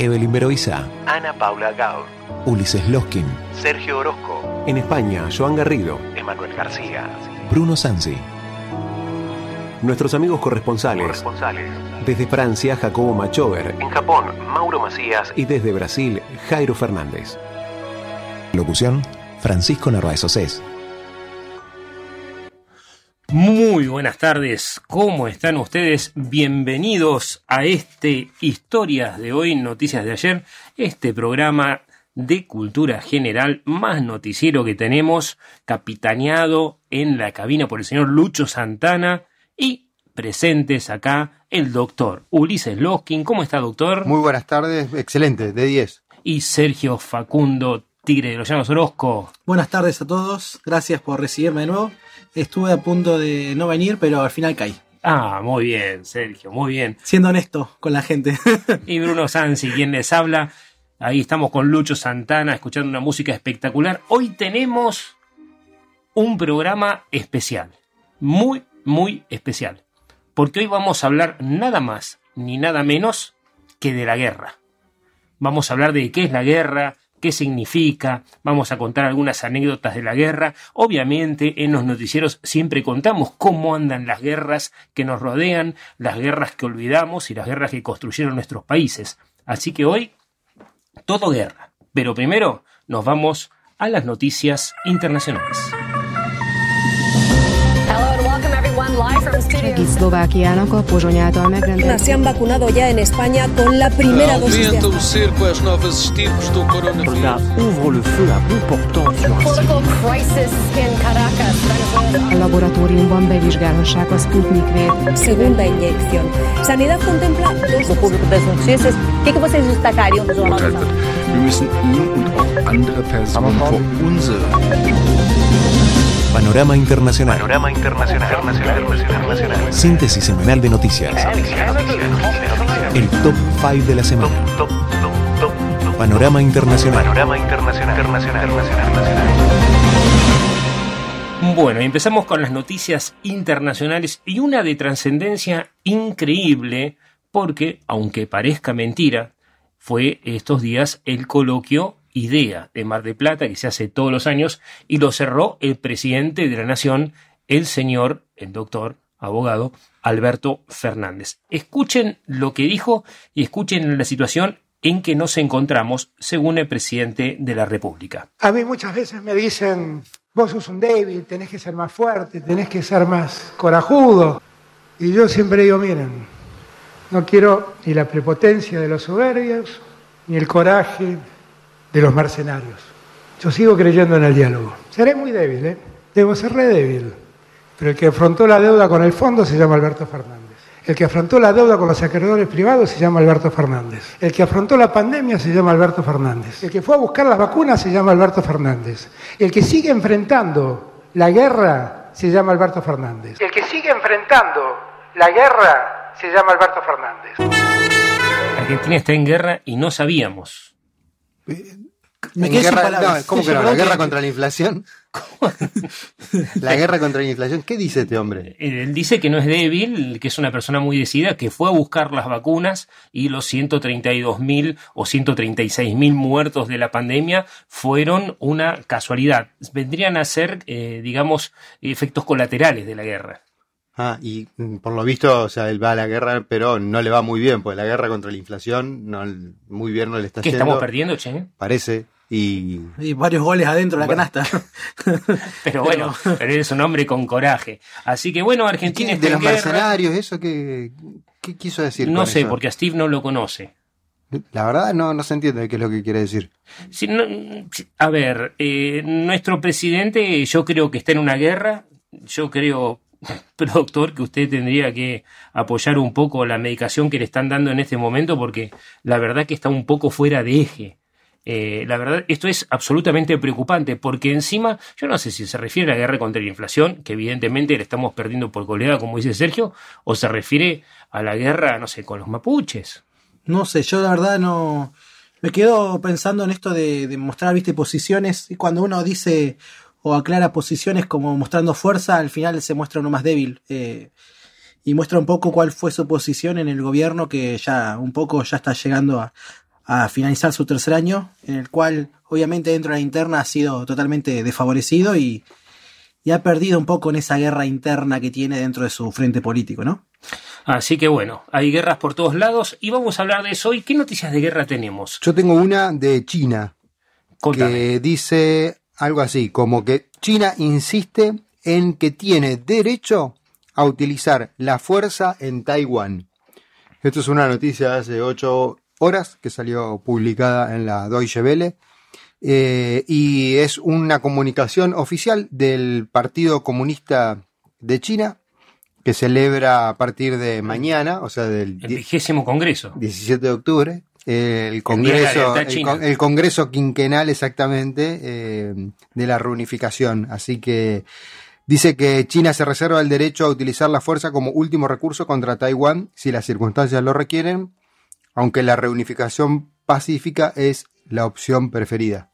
Evelyn Beroiza, Ana Paula Gaur, Ulises Loskin, Sergio Orozco, en España, Joan Garrido, Emanuel García, Bruno Sansi. Nuestros amigos corresponsales. corresponsales. Desde Francia, Jacobo Machover. En Japón, Mauro Macías Y desde Brasil, Jairo Fernández. Locución, Francisco Narváez Océs. Muy buenas tardes, ¿cómo están ustedes? Bienvenidos a este Historias de hoy, Noticias de ayer, este programa de cultura general más noticiero que tenemos, capitaneado en la cabina por el señor Lucho Santana y presentes acá el doctor Ulises Loskin. ¿Cómo está, doctor? Muy buenas tardes, excelente, de 10. Y Sergio Facundo Tigre de los Llanos Orozco. Buenas tardes a todos, gracias por recibirme de nuevo. Estuve a punto de no venir, pero al final caí. Ah, muy bien, Sergio, muy bien. Siendo honesto con la gente. Y Bruno Sansi, quien les habla. Ahí estamos con Lucho Santana escuchando una música espectacular. Hoy tenemos un programa especial. Muy, muy especial. Porque hoy vamos a hablar nada más ni nada menos que de la guerra. Vamos a hablar de qué es la guerra, qué significa, vamos a contar algunas anécdotas de la guerra. Obviamente en los noticieros siempre contamos cómo andan las guerras que nos rodean, las guerras que olvidamos y las guerras que construyeron nuestros países. Así que hoy todo guerra. Pero primero nos vamos a las noticias internacionales. Se han vacunado ya en España con la primera dosis de segunda inyección. Sanidad contempla dos Panorama Internacional. Panorama Internacional. Internacional. Internacional. Síntesis semanal de noticias. El top 5 de la semana. Top, top, top, top. Panorama Internacional. Panorama Internacional. Internacional. Internacional. Bueno, y empezamos con las noticias internacionales y una de trascendencia increíble porque, aunque parezca mentira, fue estos días el coloquio IDEA de Mar de Plata que se hace todos los años y lo cerró el presidente de la Nación, el señor, el doctor, abogado, Alberto Fernández. Escuchen lo que dijo y escuchen la situación en que nos encontramos según el presidente de la República. A mí muchas veces me dicen, vos sos un débil, tenés que ser más fuerte, tenés que ser más corajudo. Y yo siempre digo, miren, no quiero ni la prepotencia de los soberbios, ni el coraje de los mercenarios. Yo sigo creyendo en el diálogo. Seré muy débil, ¿eh? Debo ser re débil. Pero el que afrontó la deuda con el fondo se llama Alberto Fernández. El que afrontó la deuda con los acreedores privados se llama Alberto Fernández. El que afrontó la pandemia se llama Alberto Fernández. El que fue a buscar las vacunas se llama Alberto Fernández. El que sigue enfrentando la guerra se llama Alberto Fernández. El que sigue enfrentando la guerra se llama Alberto Fernández. Argentina está en guerra y no sabíamos. Me En quedé sin guerra- palabras. no, ¿Cómo que no? ¿La guerra que- contra la inflación? ¿La guerra contra la inflación? ¿Qué dice este hombre? Él dice que no es débil, que es una persona muy decidida, que fue a buscar las vacunas y los 132 mil o 136 mil muertos de la pandemia fueron una casualidad. Vendrían a ser, eh, digamos, efectos colaterales de la guerra. Ah, y mm, por lo visto, o sea, él va a la guerra, pero no le va muy bien, porque la guerra contra la inflación no, muy bien no le está ¿Qué yendo. estamos perdiendo, Che? Parece. Y Y varios goles adentro de la Bueno. canasta. Pero bueno, pero eres un hombre con coraje. Así que bueno, Argentina ¿Qué- está de en los guerra. mercenarios, eso qué, qué quiso decir. No con sé, eso? porque a Steve no lo conoce. La verdad no, no se entiende qué es lo que quiere decir. Si no- si- a ver, eh, nuestro presidente yo creo que está en una guerra. Yo creo, doctor, que usted tendría que apoyar un poco la medicación que le están dando en este momento porque la verdad que está un poco fuera de eje. Eh, la verdad, esto es absolutamente preocupante porque encima, yo no sé si se refiere a la guerra contra la inflación, que evidentemente la estamos perdiendo por goleada, como dice Sergio, o se refiere a la guerra, no sé, con los mapuches. No sé, yo la verdad no. Me quedo pensando en esto de, de mostrar, viste, posiciones. Y cuando uno dice o aclara posiciones como mostrando fuerza, al final se muestra uno más débil. Eh, y muestra un poco cuál fue su posición en el gobierno que ya un poco ya está llegando a, a finalizar su tercer año, en el cual obviamente dentro de la interna ha sido totalmente desfavorecido y, y ha perdido un poco en esa guerra interna que tiene dentro de su frente político, ¿no? Así que bueno, hay guerras por todos lados y vamos a hablar de eso hoy. ¿Qué noticias de guerra tenemos? Yo tengo una de China Contame. que dice algo así, como que China insiste en que tiene derecho a utilizar la fuerza en Taiwán. Esto es una noticia de hace ocho horas que salió publicada en la Deutsche Welle eh, y es una comunicación oficial del Partido Comunista de China que celebra a partir de mañana, o sea, del El vigésimo congreso. 17 de octubre, el Congreso, el Congreso quinquenal exactamente eh, de la reunificación. Así que dice que China se reserva el derecho a utilizar la fuerza como último recurso contra Taiwán si las circunstancias lo requieren, aunque la reunificación pacífica es la opción preferida.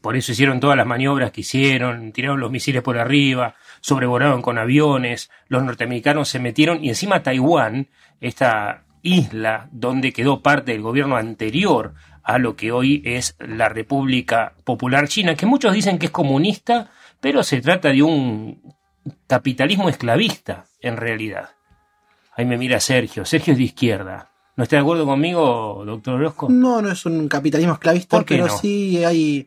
Por eso hicieron todas las maniobras que hicieron, tiraron los misiles por arriba, sobrevolaron con aviones, los norteamericanos se metieron y encima Taiwán, esta isla donde quedó parte del gobierno anterior a lo que hoy es la República Popular China, que muchos dicen que es comunista, pero se trata de un capitalismo esclavista en realidad. Ahí me mira Sergio, Sergio es de izquierda. ¿No está de acuerdo conmigo, doctor Orozco? No, no es un capitalismo esclavista, ¿Por qué pero no? sí hay,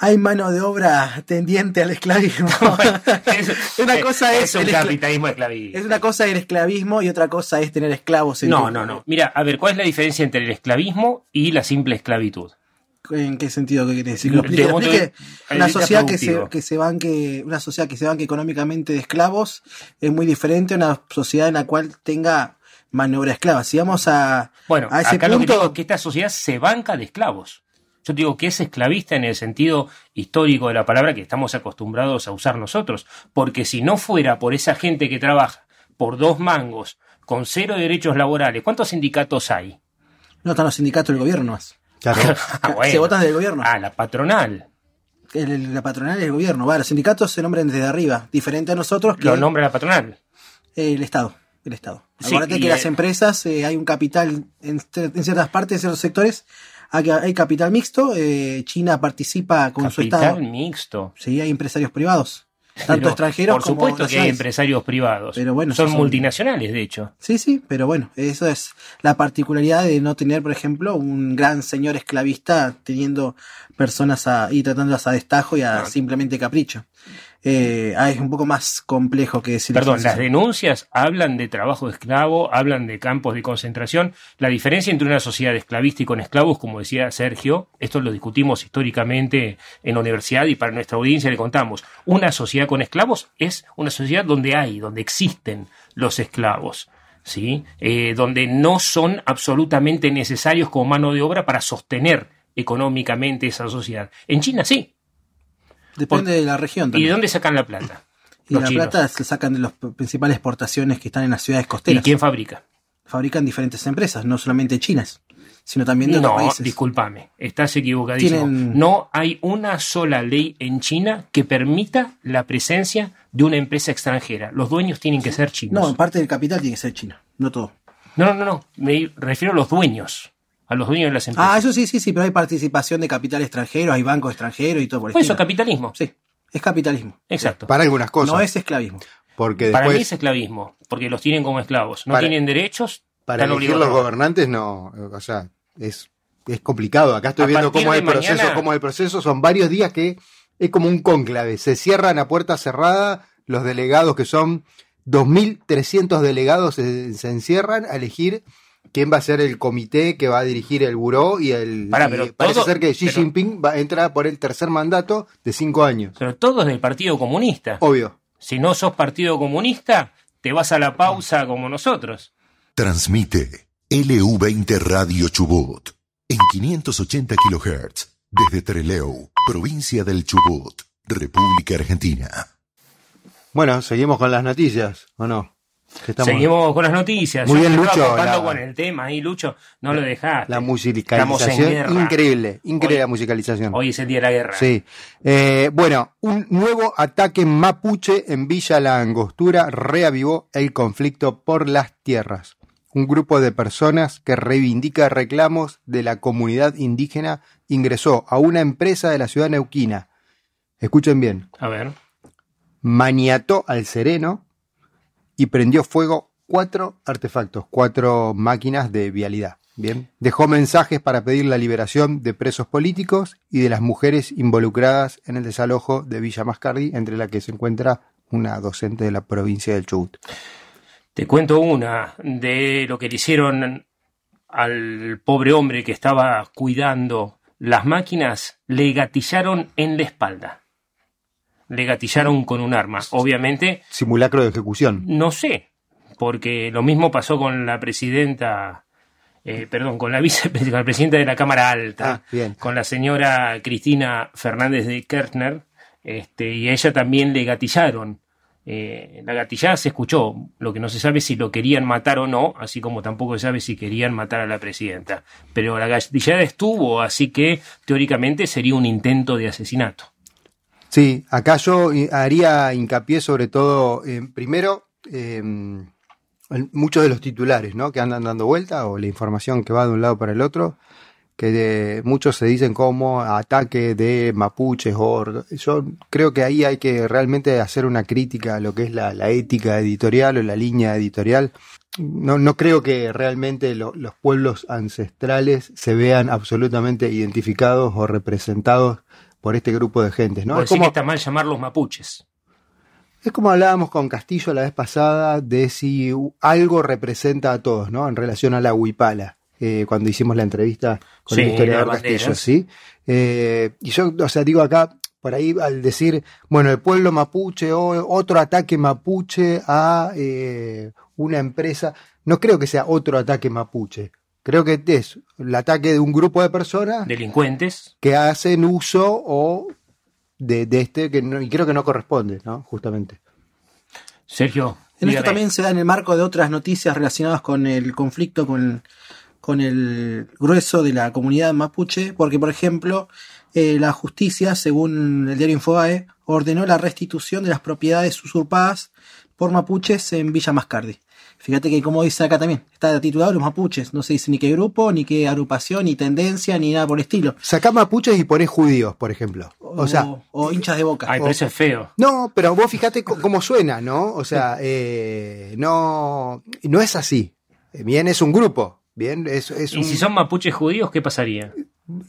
hay mano de obra tendiente al esclavismo. una cosa es, es un capitalismo esclavista. es una cosa el esclavismo y otra cosa es tener esclavos. En No, tu- no, no. Mira, a ver, ¿cuál es la diferencia entre el esclavismo y la simple esclavitud? ¿En qué sentido que querés decir? Lo lo Una sociedad que se, que se banque, una sociedad que se banque económicamente de esclavos es muy diferente a una sociedad en la cual tenga mano de obra esclava. Si vamos a, Bueno, a ese acá lo que punto, digo es que esta sociedad se banca de esclavos. Yo digo que es esclavista en el sentido histórico de la palabra que estamos acostumbrados a usar nosotros. Porque si no fuera por esa gente que trabaja por dos mangos, con cero derechos laborales, ¿cuántos sindicatos hay? no están los sindicatos del gobierno más. Claro. Ah, bueno. Se votan del gobierno. Ah, la patronal. El- el- la patronal es el gobierno. Va, los sindicatos se nombran desde arriba, diferente a nosotros que Lo nombra la patronal. el Estado. El Estado. Sí, Acuérdate que el- las empresas, eh, hay un capital en, en ciertas partes, en ciertos sectores, hay, hay capital mixto. eh, China participa con su Capital Estado. mixto. Sí, hay empresarios privados. Tanto Pero, extranjeros Por como supuesto que hay empresarios privados. Pero bueno, son- multinacionales, de hecho. Sí, sí, pero bueno, eso es la particularidad de no tener, por ejemplo, un gran señor esclavista teniendo personas a, y tratándolas a destajo y a simplemente capricho. Eh, ah, es un poco más complejo que decir Perdón, las denuncias hablan de trabajo esclavo, hablan de campos de concentración. La diferencia entre una sociedad esclavista y con esclavos, como decía Sergio, esto lo discutimos históricamente en la universidad y para nuestra audiencia le contamos. Una sociedad con esclavos es una sociedad donde hay, donde existen los esclavos. ¿Sí? Eh, donde no son absolutamente necesarios como mano de obra para sostener económicamente esa sociedad. En China sí. Depende de la región ¿Y de dónde sacan la plata? Y la chinos. plata se sacan de las principales exportaciones que están en las ciudades ¿Y costeras. quién fabrica? Fabrican diferentes empresas, no solamente chinas, sino también de otros No, países. discúlpame, estás equivocadísimo. Tienen- No hay una sola ley en China que permita la presencia de una empresa extranjera. Los dueños tienen que ser chinos. No, parte del capital tiene que ser chino, no todo. no, no, no, no. Me refiero a los dueños, a los dueños de las empresas. Ah, eso sí, sí, sí, pero hay participación de capital extranjero, hay bancos extranjeros y todo por el Pues eso, capitalismo. Sí, es capitalismo. Exacto. Para algunas cosas. No es esclavismo. porque Para mí después, es esclavismo, porque los tienen como esclavos. No Para- tienen derechos, para están elegir obligados los gobernantes, no. O sea, es, es complicado. Acá estoy A viendo cómo es el proceso, mañana- cómo es el proceso. Son varios días que es como un cónclave. Se cierran a puerta cerrada los delegados, que son 2.300 delegados, se, se encierran a elegir quién va a ser el comité que va a dirigir el buró y el Pará, y parece todo- ser que Xi pero- Jinping va a entrar por el tercer mandato de cinco años. Pero todos del Partido Comunista. Obvio. Si no sos Partido Comunista, te vas a la pausa como nosotros. Transmite LU20 Radio Chubut. en 580 kHz, desde Treleu, provincia del Chubut, República Argentina. Bueno, seguimos con las noticias, ¿o no? Estamos- Seguimos con las noticias. Muy bien, Lucho, la- con el tema ahí, Lucho. No lo dejaste. La musicalización, increíble, increíble Hoy- la musicalización. Hoy es el día de la guerra. Sí. Eh, bueno, un nuevo ataque mapuche en Villa La Angostura reavivó el conflicto por las tierras. Un grupo de personas que reivindica reclamos de la comunidad indígena ingresó a una empresa de la ciudad neuquina. Escuchen bien. A ver. maniató al sereno y prendió fuego cuatro artefactos, cuatro máquinas de vialidad. Bien. Dejó mensajes para pedir la liberación de presos políticos y de las mujeres involucradas en el desalojo de Villa Mascardi, entre la que se encuentra una docente de la provincia del Chubut. Te cuento una de lo que le hicieron al pobre hombre que estaba cuidando las máquinas. Le gatillaron en la espalda. Le gatillaron con un arma. Obviamente, Simulacro de ejecución. no sé, porque lo mismo pasó con la presidenta, eh, perdón, con la vicepresidenta de la Cámara Alta, Ah, con la señora Cristina Fernández de Kirchner, este, y a ella también le gatillaron. Eh, la gatillada se escuchó, lo que no se sabe es si lo querían matar o no, así como tampoco se sabe si querían matar a la presidenta. Pero la gatillada estuvo, así que teóricamente sería un intento de asesinato. Sí, acá yo eh, haría hincapié sobre todo, primero, eh, muchos de los titulares ¿no? que andan dando vuelta o la información que va de un lado para el otro, que de- muchos se dicen como ataque de mapuches o yo creo que ahí hay que realmente hacer una crítica a lo que es la, ética editorial o la línea editorial. No, no creo que realmente lo- los pueblos ancestrales se vean absolutamente identificados o representados por este grupo de gentes, ¿no? Por Es como, que está mal llamarlos mapuches. es como hablábamos con Castillo la vez pasada de si algo representa a todos, ¿no? En relación a la huipala, eh, cuando hicimos la entrevista con Sí, el historiador Castillo. ¿sí? Eh, y yo, o sea, digo acá, por ahí al decir, bueno, el pueblo mapuche o otro ataque mapuche a eh, una empresa, no creo que sea otro ataque mapuche. Creo que es el ataque de un grupo de personas Delincuentes. que hacen uso o de, de este que no, y creo que no corresponde, ¿no? Justamente. Sergio. En esto también se da en el marco de otras noticias relacionadas con el conflicto con, con el grueso de la comunidad mapuche, porque por ejemplo, eh, la justicia, según el diario Infobae, ordenó la restitución de las propiedades usurpadas por mapuches en Villa Mascardi. Fíjate que como dice acá también, está titulado los mapuches, no se dice ni qué grupo, ni qué agrupación, ni tendencia, ni nada por el estilo. Sacá mapuches y ponés judíos, por ejemplo. O, sea, o hinchas de boca. Ay, pero eso es feo. no, pero vos fíjate cómo suena, ¿no? O sea, eh, no, no es así. Bien, es un grupo. Bien, es, es Y un- si son mapuches judíos, ¿qué pasaría?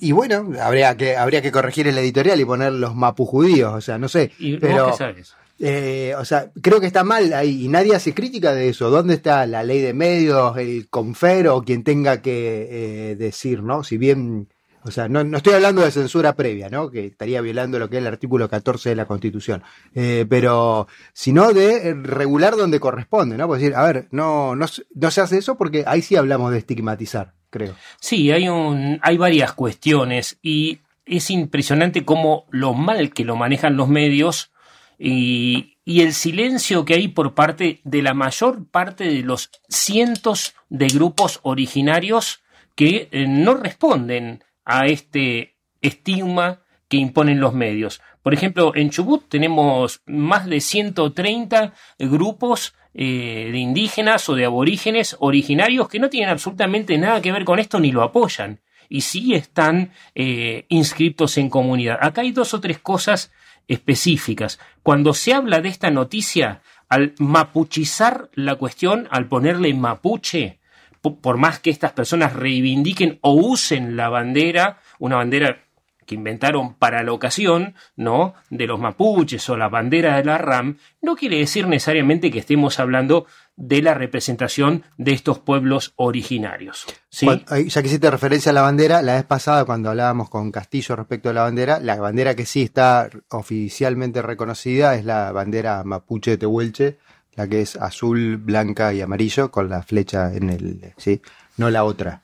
y bueno, habría que, habría que corregir el editorial y poner los mapujudíos, o sea, no sé. ¿Y pero, vos qué sabes? Eh, o sea, creo que está mal ahí y nadie hace crítica de eso. ¿Dónde está la ley de medios, el confer o quien tenga que eh, decir, ¿no? Si bien, o sea, no, no estoy hablando de censura previa, ¿no? Que estaría violando lo que es el artículo 14 de la Constitución. Eh, pero, sino de regular donde corresponde, ¿no? Pues decir, a ver, no, no, no se hace eso porque ahí sí hablamos de estigmatizar, creo. Sí, hay, un, hay varias cuestiones y es impresionante cómo lo mal que lo manejan los medios y, el silencio que hay por parte de la mayor parte de los cientos de grupos originarios que eh, no responden a este estigma que imponen los medios. Por ejemplo, en Chubut tenemos más de 130 grupos eh, de indígenas o de aborígenes originarios que no tienen absolutamente nada que ver con esto ni lo apoyan. Y sí están eh, inscritos en comunidad. Acá hay dos o tres cosas específicas. Cuando se habla de esta noticia, al mapuchizar la cuestión, al ponerle mapuche, po- por más que estas personas reivindiquen o usen la bandera, una bandera que inventaron para la ocasión, ¿no? De los mapuches o la bandera de la RAM, no quiere decir necesariamente que estemos hablando de la representación de estos pueblos originarios. ¿sí? Ya que hiciste referencia a la bandera, la vez pasada cuando hablábamos con Castillo respecto a la bandera, la bandera que sí está oficialmente reconocida es la bandera mapuche de Tehuelche, la que es azul, blanca y amarillo con la flecha en el, sí, no la otra.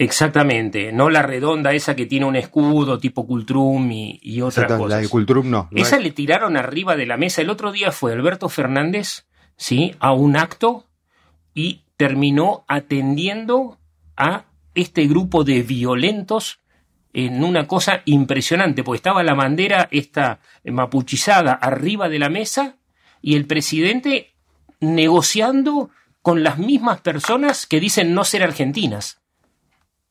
Exactamente, no la redonda esa que tiene un escudo tipo Cultrum y, y otras Exacto, cosas. la de Cultrum no. Esa es- le tiraron arriba de la mesa. El otro día fue Alberto Fernández, ¿sí? A un acto y terminó atendiendo a este grupo de violentos en una cosa impresionante, porque estaba la bandera esta mapuchizada arriba de la mesa y el presidente negociando con las mismas personas que dicen no ser argentinas.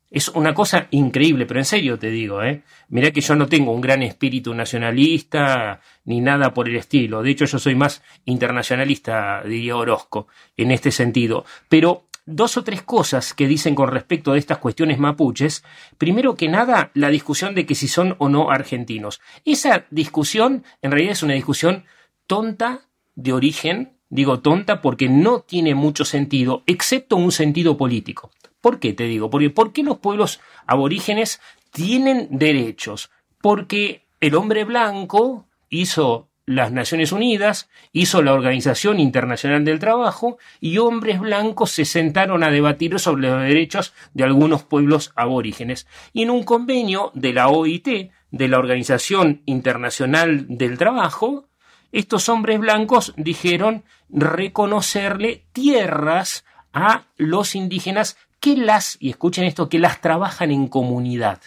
Es una cosa increíble, pero en serio te digo, ¿eh? Mirá que yo no tengo un gran espíritu nacionalista ni nada por el estilo. De hecho, yo soy más internacionalista, diría Orozco, en este sentido. Pero dos o tres cosas que dicen con respecto a estas cuestiones mapuches. Primero que nada, la discusión de que si son o no argentinos. Esa discusión, en realidad, es una discusión tonta de origen. Digo tonta porque no tiene mucho sentido, excepto un sentido político. ¿Por qué te digo? Porque ¿por qué los pueblos aborígenes tienen derechos? Porque el hombre blanco hizo las Naciones Unidas, hizo la Organización Internacional del Trabajo y hombres blancos se sentaron a debatir sobre los derechos de algunos pueblos aborígenes. Y en un convenio de la OIT, de la Organización Internacional del Trabajo, estos hombres blancos dijeron reconocerle tierras a los indígenas que las, y escuchen esto, que las trabajan en comunidad.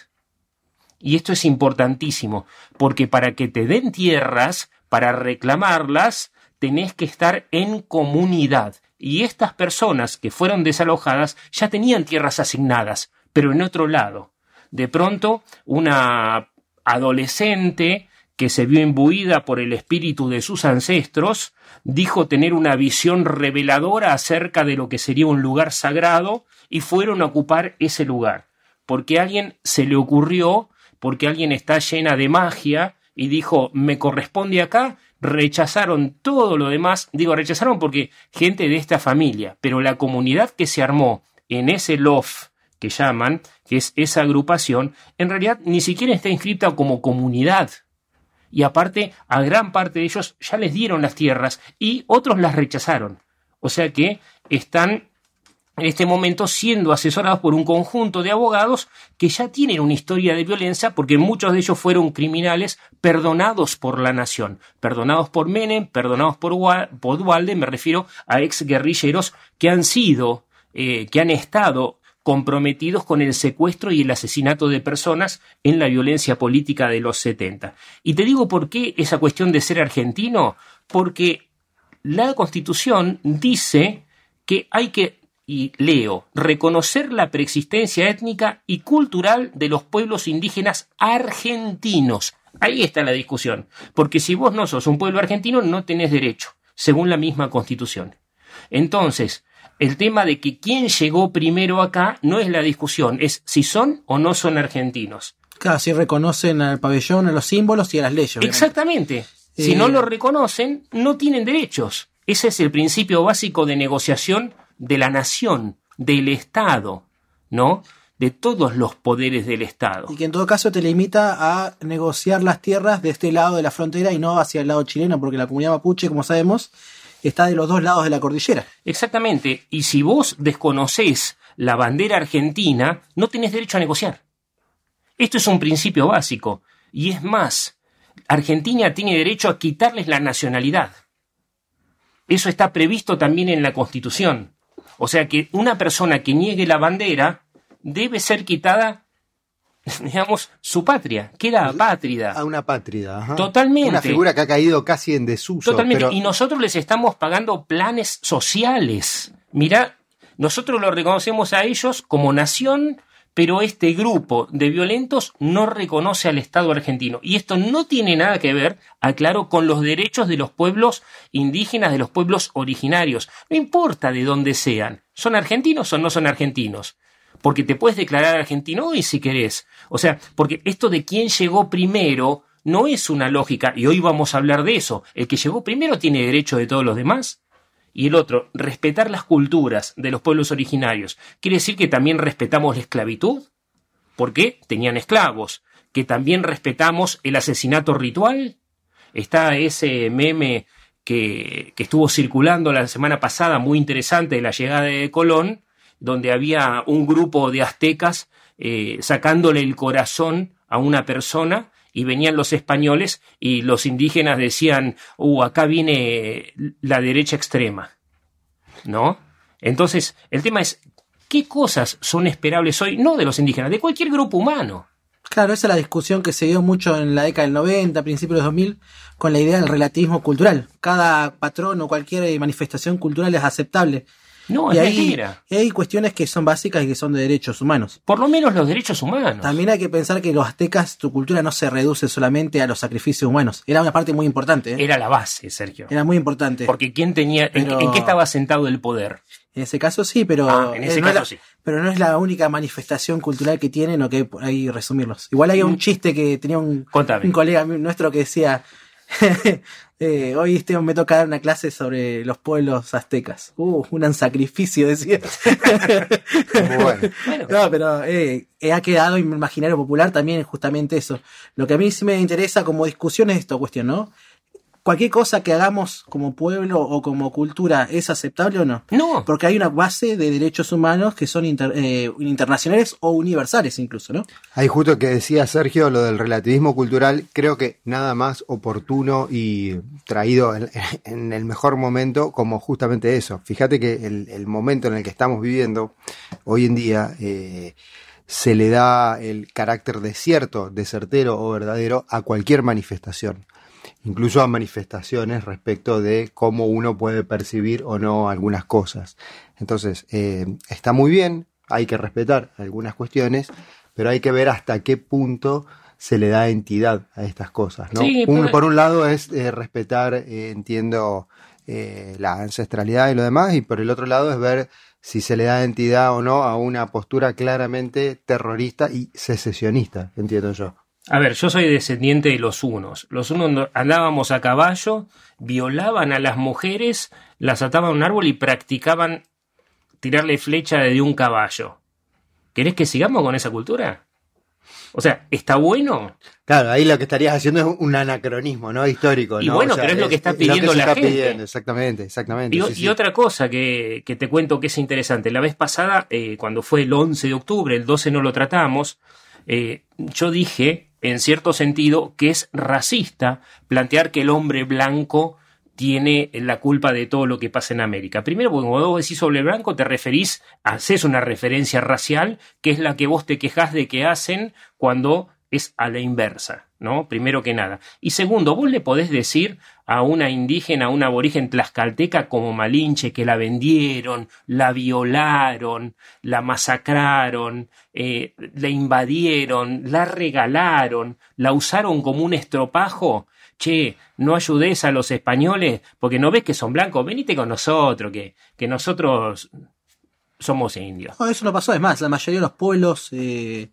Y esto es importantísimo, porque para que te den tierras, para reclamarlas, tenés que estar en comunidad. Y estas personas que fueron desalojadas ya tenían tierras asignadas, pero en otro lado. De pronto, una adolescente que se vio imbuida por el espíritu de sus ancestros, dijo tener una visión reveladora acerca de lo que sería un lugar sagrado y fueron a ocupar ese lugar. Porque a alguien se le ocurrió, porque alguien está llena de magia y dijo, me corresponde acá, rechazaron todo lo demás, digo, rechazaron porque gente de esta familia, pero la comunidad que se armó en ese loft que llaman, que es esa agrupación, en realidad ni siquiera está inscrita como comunidad. Y aparte, a gran parte de ellos ya les dieron las tierras y otros las rechazaron. O sea que están en este momento siendo asesorados por un conjunto de abogados que ya tienen una historia de violencia porque muchos de ellos fueron criminales perdonados por la nación, perdonados por Menem, perdonados por, por Dualde, me refiero a ex guerrilleros que han sido, eh, que han estado comprometidos con el secuestro y el asesinato de personas en la violencia política de los 70. Y te digo por qué esa cuestión de ser argentino, porque la Constitución dice que hay que, y leo, reconocer la preexistencia étnica y cultural de los pueblos indígenas argentinos. Ahí está la discusión, porque si vos no sos un pueblo argentino no tenés derecho, según la misma Constitución. Entonces, el tema de que quién llegó primero acá no es la discusión, es si son o no son argentinos. Claro, si reconocen al pabellón, a los símbolos y a las leyes. obviamente. Exactamente. Si Eh, no lo reconocen, no tienen derechos. Ese es el principio básico de negociación de la nación, del Estado, ¿no? De todos los poderes del Estado. Y que en todo caso te limita a negociar las tierras de este lado de la frontera y no hacia el lado chileno, porque la comunidad mapuche, como sabemos, está de los dos lados de la cordillera. Exactamente. Y si vos desconocés la bandera argentina, no tenés derecho a negociar. Esto es un principio básico. Y es más, Argentina tiene derecho a quitarles la nacionalidad. Eso está previsto también en la Constitución. O sea que una persona que niegue la bandera debe ser quitada, digamos, su patria. Queda apátrida. A una pátrida. ajá. Totalmente. Una figura que ha caído casi en desuso. Totalmente. pero- Y nosotros les estamos pagando planes sociales. Mirá, nosotros lo reconocemos a ellos como nación, pero este grupo de violentos no reconoce al Estado argentino. Y esto no tiene nada que ver, aclaro, con los derechos de los pueblos indígenas, de los pueblos originarios. No importa de dónde sean. ¿Son argentinos o no son argentinos? Porque te puedes declarar argentino hoy si querés. O sea, porque esto de quién llegó primero no es una lógica, y hoy vamos a hablar de eso. El que llegó primero tiene derecho de todos los demás. Y el otro, respetar las culturas de los pueblos originarios. ¿Quiere decir que también respetamos la esclavitud? Porque tenían esclavos. ¿Que también respetamos el asesinato ritual? Está ese meme que, que estuvo circulando la semana pasada, muy interesante, de la llegada de Colón, donde había un grupo de aztecas eh, sacándole el corazón a una persona y venían los españoles y los indígenas decían, uh, acá viene la derecha extrema, ¿no? Entonces, el tema es, ¿qué cosas son esperables hoy? No de los indígenas, de cualquier grupo humano. Claro, esa es la discusión que se dio mucho en la década del 90, principios de 2000, con la idea del relativismo cultural. Cada patrón o cualquier manifestación cultural es aceptable. No, y es hay, mentira. y hay cuestiones que son básicas y que son de derechos humanos. Por lo menos los derechos humanos. También hay que pensar que los aztecas, tu cultura no se reduce solamente a los sacrificios humanos. Era una parte muy importante. ¿eh? Era la base, Sergio. Era muy importante. Porque ¿quién tenía, en- Pero- en, qué estaba sentado el poder? En ese caso sí, pero, Ah, en ese eh, no es caso la- sí. pero no es la única manifestación cultural que tienen o que ahí resumirlos. Igual hay un chiste que tenía un. Contame. un colega nuestro que decía, eh, hoy Esteban me toca dar una clase sobre los pueblos aztecas. Uh, un sacrificio, decía. Bueno. No, pero eh, eh, ha quedado en el imaginario popular también justamente eso. Lo que a mí sí me interesa como discusión es esta cuestión, ¿no? Cualquier cosa que hagamos como pueblo o como cultura es aceptable o no. No. Porque hay una base de derechos humanos que son inter- eh, internacionales o universales incluso, ¿no? Ahí justo que decía Sergio lo del relativismo cultural, creo que nada más oportuno y traído en, en el mejor momento como justamente eso. Fíjate que el, el momento en el que estamos viviendo hoy en día eh, se le da el carácter de cierto, de certero o verdadero a cualquier manifestación. Incluso a manifestaciones respecto de cómo uno puede percibir o no algunas cosas. Entonces, eh, está muy bien, hay que respetar algunas cuestiones, pero hay que ver hasta qué punto se le da entidad a estas cosas. ¿no? Sí, Un- pero- por un lado es eh, respetar, eh, entiendo, eh, la ancestralidad y lo demás, y por el otro lado es ver si se le da entidad o no a una postura claramente terrorista y secesionista, entiendo yo. A ver, yo soy descendiente de los unos. Los unos no- andábamos a caballo, violaban a las mujeres, las ataban a un árbol y practicaban tirarle flecha desde un caballo. ¿Querés que sigamos con esa cultura? O sea, ¿está bueno? Claro, ahí lo que estarías haciendo es un anacronismo, ¿no? Histórico, Y ¿no? bueno, pero es lo que está lo pidiendo se la está gente. pidiendo, exactamente, exactamente. Y, sí, y sí. otra cosa que, que te cuento que es interesante. La vez pasada, eh, cuando fue el 11 de octubre, el 12 no lo tratamos, eh, yo dije, en cierto sentido, que es racista plantear que el hombre blanco tiene la culpa de todo lo que pasa en América. Primero, porque cuando vos decís sobre blanco, te referís, haces una referencia racial, que es la que vos te quejás de que hacen cuando es a la inversa, ¿no? Primero que nada. Y segundo, vos le podés decir a una indígena, a una aborigen tlaxcalteca como Malinche, que la vendieron, la violaron, la masacraron, eh, la invadieron, la regalaron, la usaron como un estropajo. Che, no ayudes a los españoles porque no ves que son blancos, venite con nosotros, que, que nosotros somos indios. Eso no pasó. Es más, la mayoría de los pueblos eh,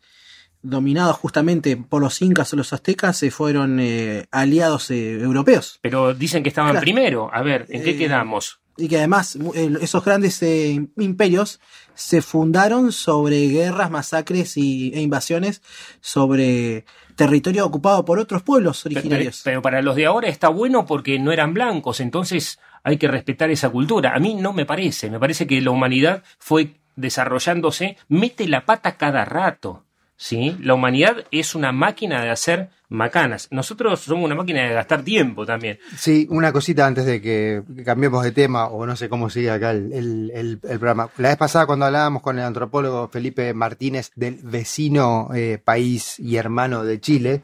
dominados justamente por los incas o los aztecas se fueron eh, aliados eh, europeos. Pero dicen que estaban Claro. primero. A ver, ¿en qué Eh, quedamos? Y que además esos grandes imperios se fundaron sobre guerras, masacres y, e invasiones sobre territorio ocupado por otros pueblos Pero, originarios. pero para los de ahora está bueno porque no eran blancos, entonces hay que respetar esa cultura. A mí no me parece, me parece que la humanidad fue desarrollándose, mete la pata cada rato. ¿Sí? La humanidad es una máquina de hacer macanas. Nosotros somos una máquina de gastar tiempo también. Sí, una cosita antes de que cambiemos de tema, o no sé cómo sigue acá el, el- el- programa. La vez pasada cuando hablábamos con el antropólogo Felipe Martínez del vecino eh, país y hermano de Chile,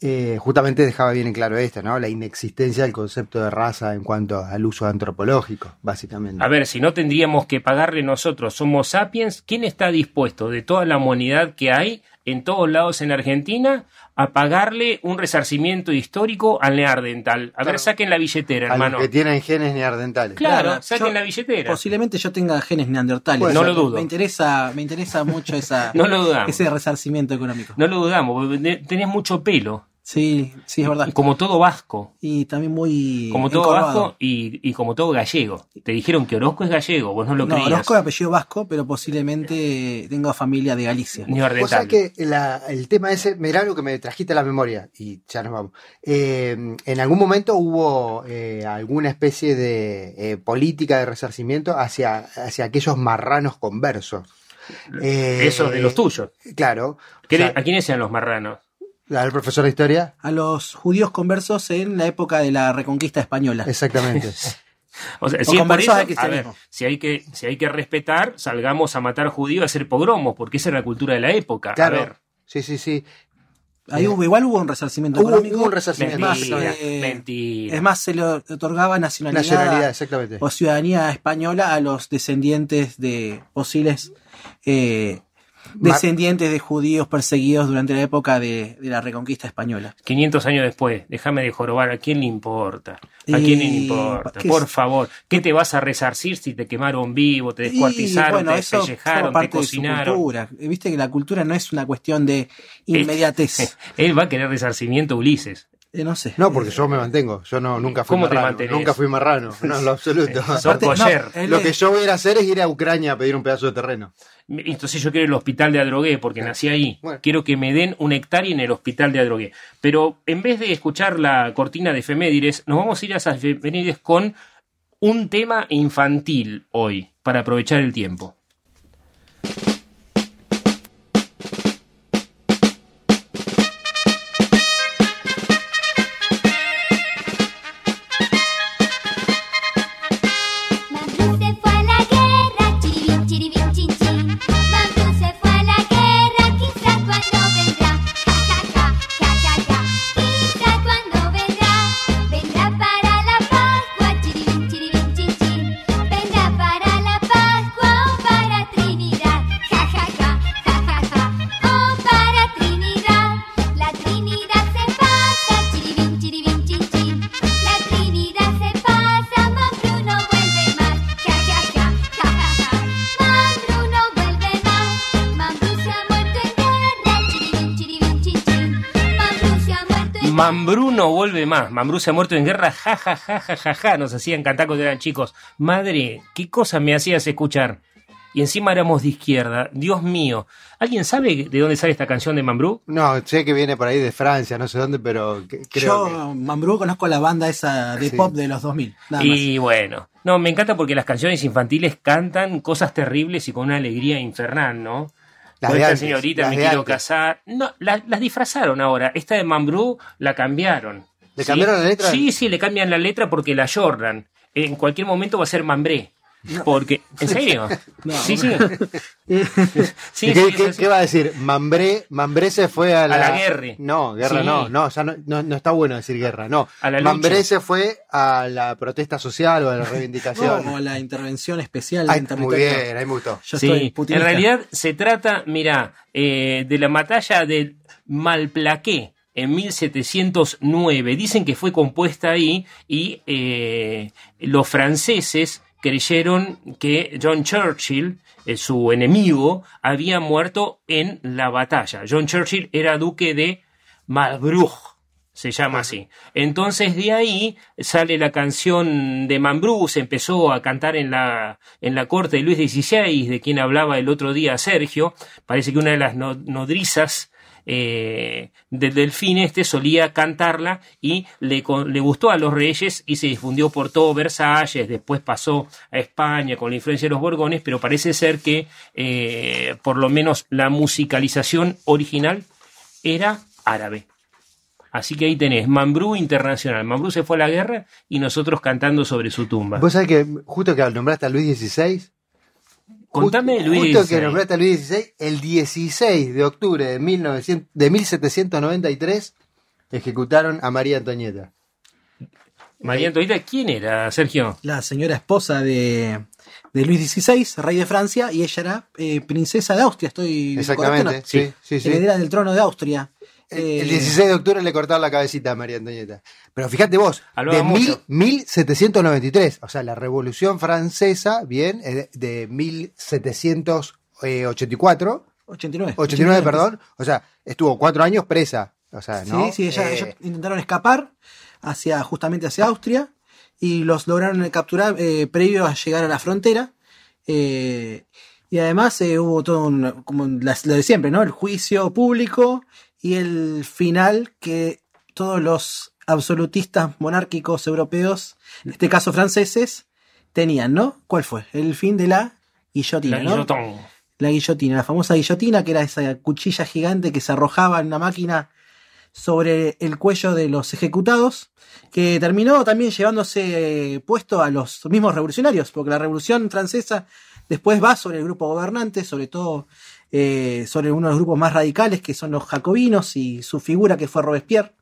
eh, justamente dejaba bien en claro esto, ¿no? La inexistencia del concepto de raza en cuanto al uso antropológico, básicamente. A ver, si no tendríamos que pagarle nosotros, somos sapiens, ¿quién está dispuesto de toda la humanidad que hay en todos lados en Argentina a pagarle un resarcimiento histórico al neardental? A ver, Claro. saquen la billetera, a los hermano. que tienen genes neandertales. Claro, saquen yo- la billetera. Posiblemente yo tenga genes neandertales. Bueno, no lo dudo. Me interesa, me interesa mucho esa, No lo dudamos. ese resarcimiento económico. No lo dudamos, porque te- tenés mucho pelo. Sí, sí, es verdad. Como todo vasco. Y también muy. Como todo encorvado. vasco y, y como todo gallego. Te dijeron que Orozco es gallego, vos no lo No, creías. Orozco es apellido vasco, pero posiblemente tengo familia de Galicia. Sabés ordentable. que la- el tema ese, mirá algo que me trajiste a la memoria y ya nos vamos. Eh, en algún momento hubo eh, alguna especie de eh, política de resarcimiento hacia, hacia aquellos marranos conversos. Eh, Esos de los tuyos. Claro. ¿Qué O sea, le- ¿A quiénes eran los marranos? ¿Al profesor de historia? A los judíos conversos en la época de la reconquista española. Exactamente. O sea, O si, por eso, a ver, si hay que si hay que respetar, salgamos a matar judíos a hacer pogromos, porque esa era la cultura de la época. Claro. A ver, Sí, sí, sí. Ahí hubo, igual hubo un resarcimiento Hubo- económico. hubo un resarcimiento, Es más, mentira, eh, mentira. es más, se le otorgaba nacionalidad, Nacionalidad, exactamente. o ciudadanía española a los descendientes de posibles eh, descendientes de judíos perseguidos durante la época de, de la reconquista española. 500 años después, déjame de jorobar, ¿a quién le importa? ¿A quién le importa? ¿qué Por es? favor, ¿qué te vas a resarcir si te quemaron vivo, te descuartizaron, bueno, te despellejaron, te cocinaron? cultura. Viste que la cultura no es una cuestión de inmediatez. Él va a querer resarcimiento Ulises. Eh, no sé. No, porque yo me mantengo. Yo no, nunca fui ¿Cómo te marrano. mantenés? Nunca fui marrano. No, en lo absoluto. Aparte, no, Lo que yo voy a ir a hacer es ir a Ucrania a pedir un pedazo de terreno. Entonces yo quiero el hospital de Adrogué porque nací ahí. Bueno. Quiero que me den una hectárea en el hospital de Adrogué. Pero en vez de escuchar la cortina de efemérides, nos vamos a ir a esas efemérides con un tema infantil hoy, para aprovechar el tiempo. Mambrú no vuelve más. Mambrú se ha muerto en guerra. Ja, ja, ja, ja, ja, ja. Nos hacían cantar cuando eran chicos. Madre, ¿qué cosa me hacías escuchar? Y encima éramos de izquierda. Dios mío. ¿Alguien sabe de dónde sale esta canción de Mambrú? No, sé que viene por ahí de Francia, no sé dónde, pero que- creo Yo, Mambrú, conozco la banda esa de Sí. pop de los 2000. Nada más. Y bueno, no, me encanta porque las canciones infantiles cantan cosas terribles y con una alegría infernal, ¿no? Con de esta señorita las me quiero antes. casar. No, la- las disfrazaron ahora. Esta de Mambrú la cambiaron. ¿Le cambiaron la letra? Sí, sí, le cambian la letra porque la Jordan. En cualquier momento va a ser Mambré. Porque, ¿en serio? No. Sí, sí. Sí, ¿Y qué, sí, qué- sí, sí. qué va a decir? Mambré, Mambré se fue a la... la guerra. No, guerra Sí. no, no, ya no, no, no está bueno decir guerra, no. A la. Mambré se fue a la protesta social o a la reivindicación. Como la intervención especial Ay, en muy bien, ahí me gustó. Yo Sí, estoy en realidad se trata, mira, eh, de la batalla del Malplaqué en 1709. Dicen que fue compuesta ahí y eh, los franceses creyeron que John Churchill, eh, su enemigo, había muerto en la batalla. John Churchill era duque de Marlborough se llama así. Entonces de ahí sale la canción de Mambrú, se empezó a cantar en la, en la corte de Luis XVI, de quien hablaba el otro día Sergio. Parece que una de las no- nodrizas eh, del delfín este solía cantarla y le, gustó a los reyes y se difundió por todo Versalles, después pasó a España con la influencia de los Borgones, pero parece ser que eh, por lo menos la musicalización original era árabe. Así que ahí tenés, Mambrú Internacional. Mambrú se fue a la guerra y nosotros cantando sobre su tumba. Vos sabés que justo que nombraste a Luis XVI, Contame, justo, Luis. justo que nombraste a Luis XVI, el 16 de octubre de, 1900 de 1793 ejecutaron a María Antonieta. María Antonieta, ¿quién era, Sergio? La señora esposa de, de Luis XVI, rey de Francia, y ella era eh, princesa de Austria. Estoy Exactamente, correcto, sí, ¿no? sí, sí. Heredera del trono de Austria. El, Eh, el 16 de octubre le cortaron la cabecita a María Antonieta. Pero fíjate vos, de mil- mucho. 1793, o sea, la Revolución Francesa, bien, eh, de 1784, 89. 89, perdón, o sea, estuvo cuatro años presa. O sea, ¿no? Sí, sí, ella- Eh, ellos intentaron escapar hacia, justamente hacia Austria y los lograron capturar eh, previo a llegar a la frontera. Eh, y además hubo todo un, como las- lo de siempre, ¿no? El juicio público y el final que todos los absolutistas monárquicos europeos, en este caso franceses, tenían, ¿no? ¿Cuál fue? El fin de la guillotina, La ¿no? La guillotina, la famosa guillotina, que era esa cuchilla gigante que se arrojaba en una máquina sobre el cuello de los ejecutados, que terminó también llevándose eh, puesto a los mismos revolucionarios, porque la revolución francesa después va sobre el grupo gobernante, sobre todo eh, sobre uno de los grupos más radicales, que son los jacobinos, y su figura que fue Robespierre.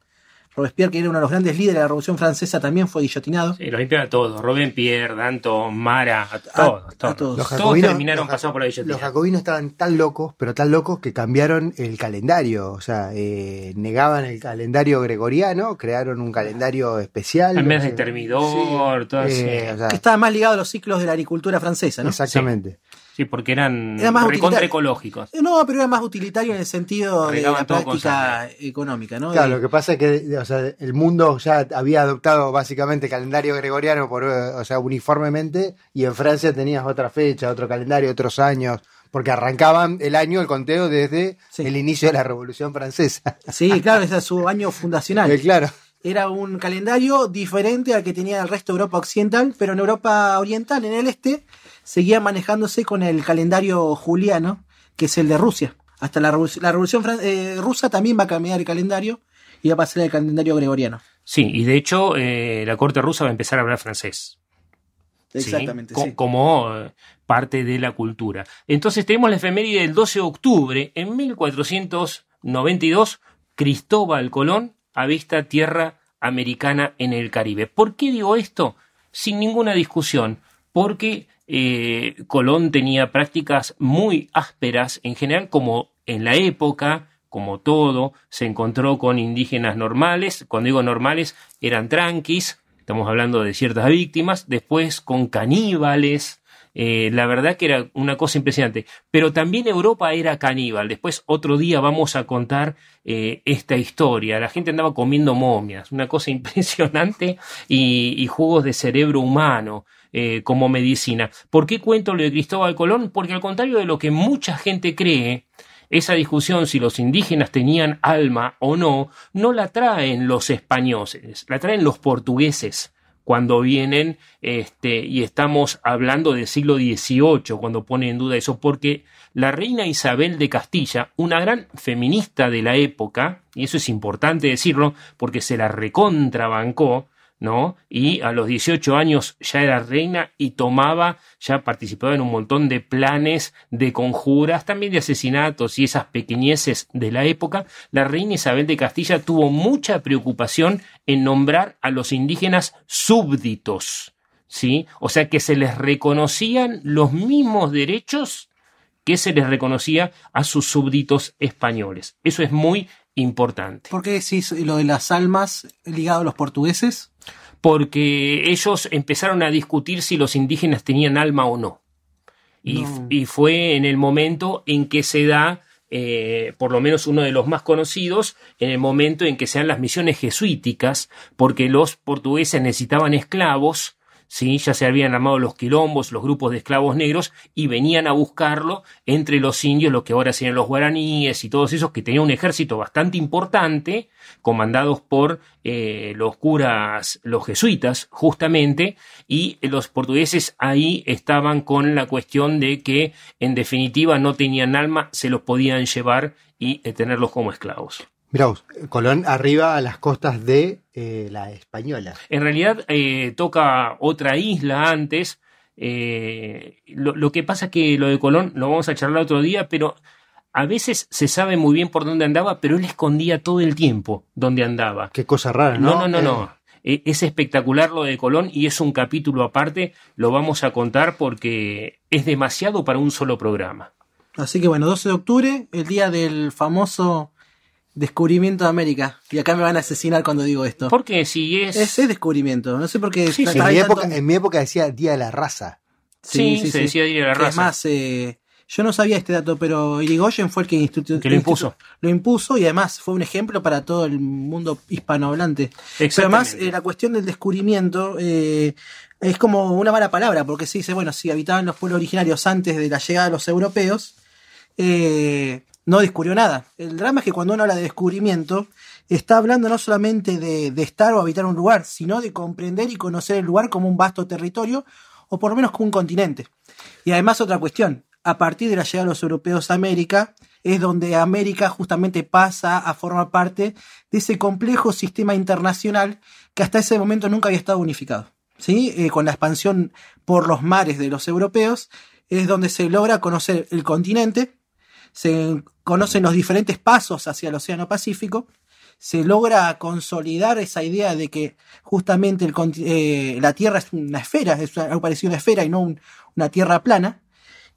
Robespierre, que era uno de los grandes líderes de la revolución francesa, también fue guillotinado. Sí, los limpiaron a todos. Robespierre, Danton, Mara, a todos. todos. todos. Los Todos terminaron pasados por la guillotina. Los jacobinos estaban tan locos, pero tan locos que cambiaron el calendario. O sea, eh, negaban el calendario gregoriano, crearon un calendario especial. En vez de sea, termidor, todo así. eh, o sea, Que estaba más ligado a los ciclos de la agricultura francesa, ¿no? exactamente. Sí, porque eran Era más recontra ecológicos. Eh, No, pero era más utilitario en el sentido de la práctica económica, ¿no? Claro, De- lo que pasa es que o sea, el mundo ya había adoptado básicamente el calendario gregoriano por, o sea, uniformemente, y en Francia tenías otra fecha, otro calendario, otros años, porque arrancaban el año, el conteo desde el inicio de la Revolución Francesa. Sí, claro, ese es su año fundacional. Eh, claro. Era un calendario diferente al que tenía el resto de Europa Occidental, pero en Europa Oriental, en el este, seguía manejándose con el calendario juliano, que es el de Rusia. Hasta la, revolución, la revolución fran- eh, rusa también va a cambiar el calendario y va a pasar al calendario gregoriano. Sí, y de hecho eh, la corte rusa va a empezar a hablar francés. Exactamente, sí. Como eh, parte de la cultura. Entonces tenemos la efeméride del 12 de octubre. En 1492, Cristóbal Colón avista tierra americana en el Caribe. ¿Por qué digo esto? Sin ninguna discusión. Porque eh, Colón tenía prácticas muy ásperas en general, como en la época, como todo, se encontró con indígenas normales. Cuando digo normales, eran tranquis, estamos hablando de ciertas víctimas, después con caníbales, eh, la verdad que era una cosa impresionante. Pero también Europa era caníbal. Después otro día vamos a contar eh, esta historia. La gente andaba comiendo momias, una cosa impresionante, y, y jugos de cerebro humano. Eh, como medicina. ¿Por qué cuento lo de Cristóbal Colón? Porque al contrario de lo que mucha gente cree, esa discusión si los indígenas tenían alma o no, no la traen los españoles, la traen los portugueses cuando vienen, este, y estamos hablando del siglo XVIII, cuando pone en duda eso, porque la reina Isabel de Castilla, una gran feminista de la época, y eso es importante decirlo, porque se la recontrabancó, Y a los 18 años ya era reina y tomaba, ya participaba en un montón de planes, de conjuras, también de asesinatos y esas pequeñeces de la época. La reina Isabel de Castilla tuvo mucha preocupación en nombrar a los indígenas súbditos, ¿sí? O sea que se les reconocían los mismos derechos que se les reconocía a sus súbditos españoles. Eso es muy importante. ¿Por qué decís lo de las almas ligado a los portugueses? porque ellos empezaron a discutir si los indígenas tenían alma o no. Y, No. y fue en el momento en que se da, eh, por lo menos uno de los más conocidos, en el momento en que se dan las misiones jesuíticas, porque los portugueses necesitaban esclavos, ¿sí? ya se habían armado los quilombos, los grupos de esclavos negros, y venían a buscarlo entre los indios, lo que ahora serían los guaraníes y todos esos, que tenían un ejército bastante importante, comandados por eh, los curas, los jesuitas, justamente, y los portugueses ahí estaban con la cuestión de que, en definitiva, no tenían alma, se los podían llevar y eh, tenerlos como esclavos. Mirá vos, Colón arriba a las costas de eh, la Española. En realidad eh, toca otra isla antes. eh, lo, lo que pasa que lo de Colón lo vamos a charlar otro día, pero a veces se sabe muy bien por dónde andaba, pero él escondía todo el tiempo dónde andaba. Qué cosa rara, ¿no? No, no, no, Eh, no. Eh, Es espectacular lo de Colón y es un capítulo aparte, lo vamos a contar porque es demasiado para un solo programa. Así que bueno, 12 de octubre, el día del famoso descubrimiento de América. Y acá me van a asesinar cuando digo esto. Porque si es... Ese descubrimiento, no sé por qué. Sí, en, mi tanto- época, en mi época decía Día de la Raza. Sí, se decía Día de la que Es Raza. más, eh, Yo no sabía este dato, pero Irigoyen fue el que, Que lo impuso. Lo impuso y además fue un ejemplo para todo el mundo hispanohablante. Pero además, eh, la cuestión del descubrimiento eh, es como una mala palabra, porque se dice, bueno, si habitaban los pueblos originarios antes de la llegada de los europeos, eh, no descubrió nada. El drama es que cuando uno habla de descubrimiento, está hablando no solamente de, estar o habitar un lugar, sino de comprender y conocer el lugar como un vasto territorio, o por lo menos como un continente. Y además otra cuestión, a partir de la llegada de los europeos a América, es donde América justamente pasa a formar parte de ese complejo sistema internacional que hasta ese momento nunca había estado unificado. ¿sí? Eh, con la expansión por los mares de los europeos, es donde se logra conocer el continente, se conocen los diferentes pasos hacia el Océano Pacífico, se logra consolidar esa idea de que justamente el eh, la Tierra es una esfera, es algo parecido una esfera y no un- una Tierra plana.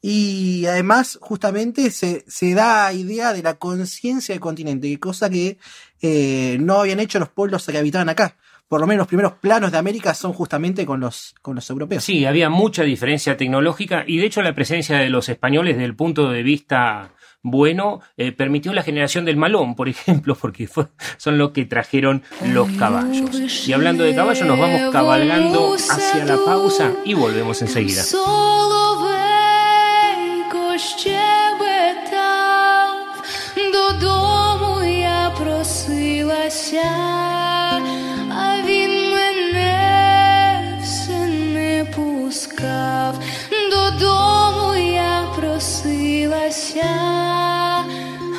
Y además, justamente, se, se da idea de la conciencia del continente, cosa que eh, no habían hecho los pueblos que habitaban acá. Por lo menos los primeros planos de América son justamente con los, con los europeos. Sí, había mucha diferencia tecnológica y de hecho la presencia de los españoles desde el punto de vista bueno eh, permitió la generación del malón, por ejemplo, porque fue- son los que trajeron los caballos. Y hablando de caballos, nos vamos cabalgando hacia la pausa y volvemos enseguida. Соловейко щебетав, додому я просилася, Просилася,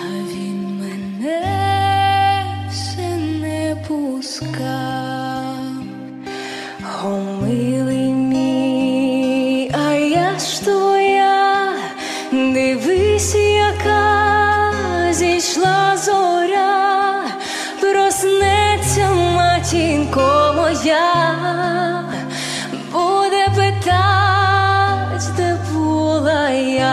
а він мене все не пускав. О, милий мій, а я ж твоя, дивись, яка зійшла зоря, проснеться матінко моя,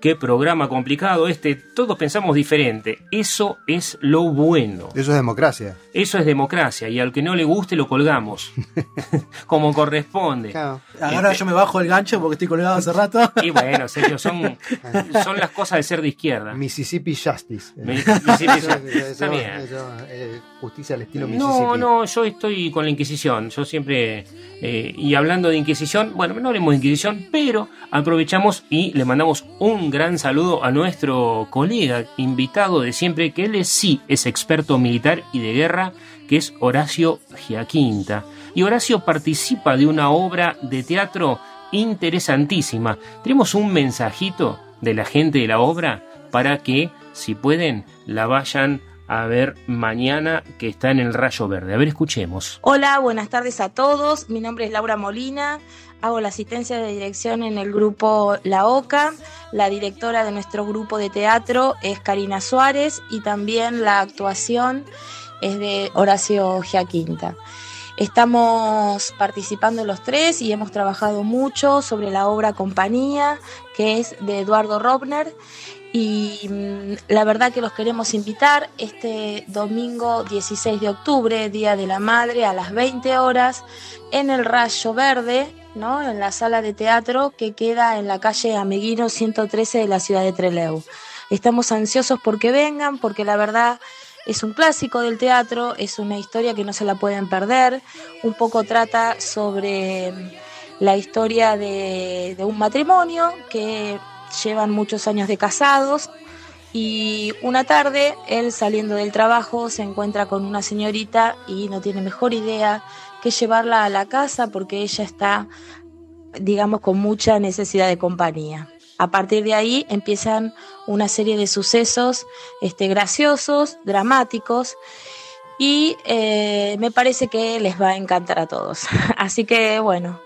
Qué programa complicado este, todos pensamos diferente. Eso es lo bueno. Eso es democracia. Eso es democracia y al que no le guste lo colgamos. Como corresponde. Ahora yo me bajo el gancho porque estoy colgado hace rato. Y bueno, Sergio, son, son las cosas de ser de izquierda. Mississippi Justice. Mi- Mississippi Justice. Eso- Está bien. eso, eh, justicia al estilo Mississippi. No, no, yo estoy con la Inquisición. Yo siempre. eh, y hablando de Inquisición, bueno, no hablemos de Inquisición, pero aprovechamos y le mandamos un gran saludo a nuestro colega invitado de siempre, que él es, sí es experto militar y de guerra, que es Horacio Giaquinta. Y Horacio participa de una obra de teatro interesantísima. Tenemos un mensajito de la gente de la obra para que, si pueden, la vayan a ver mañana que está en el Rayo Verde. A ver, escuchemos. Hola, buenas tardes a todos. Mi nombre es Laura Molina. Hago la asistencia de dirección en el grupo La Oca. La directora de nuestro grupo de teatro es Karina Suárez y también la actuación es de Horacio Giaquinta. Estamos participando los tres y hemos trabajado mucho sobre la obra Compañía, que es de Eduardo Robner. Y mm, la verdad que los queremos invitar este domingo 16 de octubre, Día de la Madre, a las 20 horas, en el Rayo Verde, ¿no? en la sala de teatro que queda en la calle Ameguino 113 de la ciudad de Trelew. Estamos ansiosos porque vengan, porque la verdad es un clásico del teatro, es una historia que no se la pueden perder. Un poco trata sobre la historia de, de un matrimonio que llevan muchos años de casados y una tarde él saliendo del trabajo se encuentra con una señorita y no tiene mejor idea que llevarla a la casa porque ella está, digamos, con mucha necesidad de compañía. A partir de ahí empiezan una serie de sucesos este, graciosos, dramáticos, y eh, me parece que les va a encantar a todos. Así que bueno,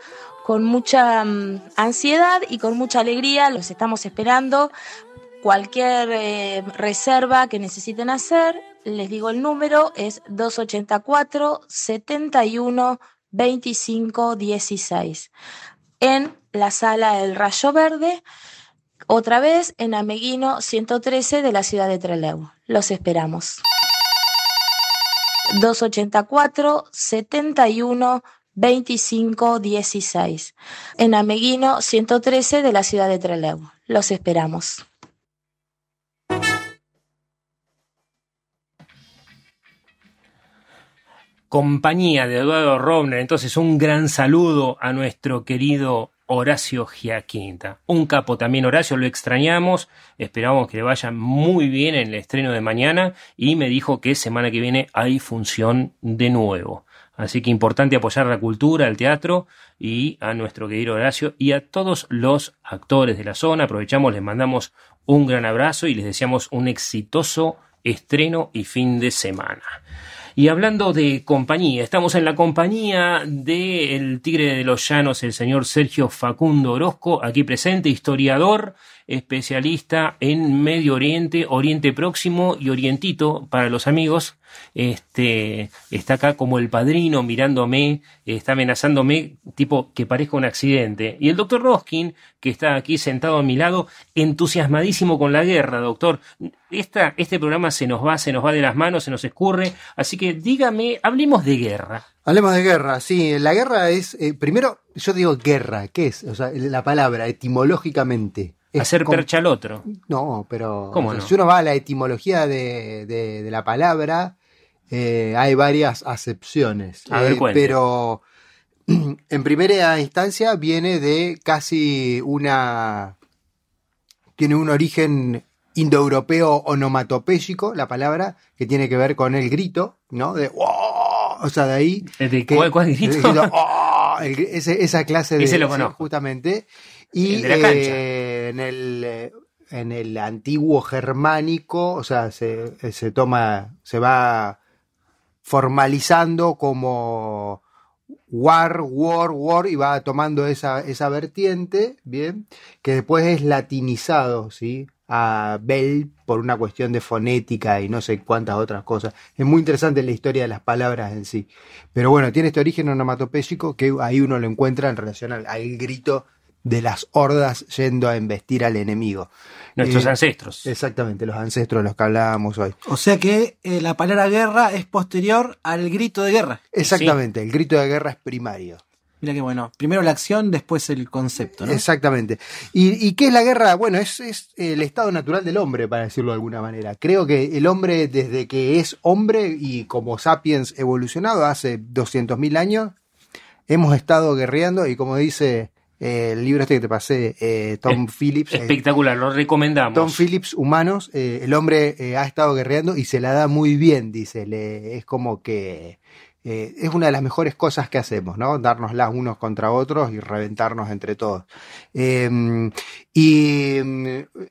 con mucha mm, ansiedad y con mucha alegría los estamos esperando. Cualquier eh, reserva que necesiten hacer, les digo el número, es 284 71 25 16. en la sala El Rayo Verde, otra vez en Ameguino 113 de la ciudad de Trelew. Los esperamos. 284 71 25 16 en Ameguino 113 de la ciudad de Trelew. Los esperamos. compañía de Eduardo Robner. Entonces, un gran saludo a nuestro querido Horacio Giaquinta. Un capo también, Horacio, lo extrañamos. Esperamos que le vaya muy bien en el estreno de mañana. Y me dijo que semana que viene hay función de nuevo. Así que importante apoyar la cultura, el teatro y a nuestro querido Horacio y a todos los actores de la zona. Aprovechamos, les mandamos un gran abrazo y les deseamos un exitoso estreno y fin de semana. Y hablando de compañía, estamos en la compañía del Tigre de los Llanos, el señor Sergio Facundo Orozco, aquí presente, historiador, especialista en Medio Oriente, Oriente Próximo y Orientito para los amigos. Este está acá como el padrino mirándome, está amenazándome, tipo que parezca un accidente. Y el doctor Roskin, que está aquí sentado a mi lado, entusiasmadísimo con la guerra, doctor. Esta, este programa se nos va, se nos va de las manos, se nos escurre. Así que dígame, hablemos de guerra. Hablemos de guerra, sí. La guerra es, eh, primero, yo digo guerra, ¿qué es? O sea, la palabra, etimológicamente. Hacer percha al otro. No, pero ¿Cómo no? si uno va a la etimología de, de- de la palabra, eh, hay varias acepciones. A ver, Eh, pero en primera instancia viene de casi una... Tiene un origen indoeuropeo onomatopéyico, la palabra, que tiene que ver con el grito, ¿no? De "Oh", O sea, de ahí... ¿De que- cuál- cuál grito? el grito, "Oh", el gri- ese- esa clase de... Ese lo sí, conozco. justamente. Y El de la cancha. eh, en el... eh, en el antiguo germánico, o sea, se, se toma, se va formalizando como war, war, war, y va tomando esa, esa vertiente, bien, que después es latinizado, ¿sí? A Bell por una cuestión de fonética y no sé cuántas otras cosas. Es muy interesante la historia de las palabras en sí. Pero bueno, tiene este origen onomatopéyico que ahí uno lo encuentra en relación al, al grito de las hordas yendo a embestir al enemigo. Nuestros Eh, ancestros. Exactamente, los ancestros de los que hablábamos hoy. O sea que eh, la palabra guerra es posterior al grito de guerra. Exactamente, el grito de guerra es primario. Mira que bueno, primero la acción, después el concepto, ¿no? Exactamente. ¿Y, y qué es la guerra? Bueno, es, es el estado natural del hombre, para decirlo de alguna manera. Creo que el hombre, desde que es hombre y como sapiens evolucionado hace 200.000 años, hemos estado guerreando y como dice eh, el libro este que te pasé, eh, Tom Phillips. eh, Espectacular, lo recomendamos. Tom Phillips, Humanos, eh, el hombre ha estado guerreando y se la da muy bien, dice. Le- es como que eh, es una de las mejores cosas que hacemos, ¿no? Darnoslas unos contra otros y reventarnos entre todos. Eh, y mm,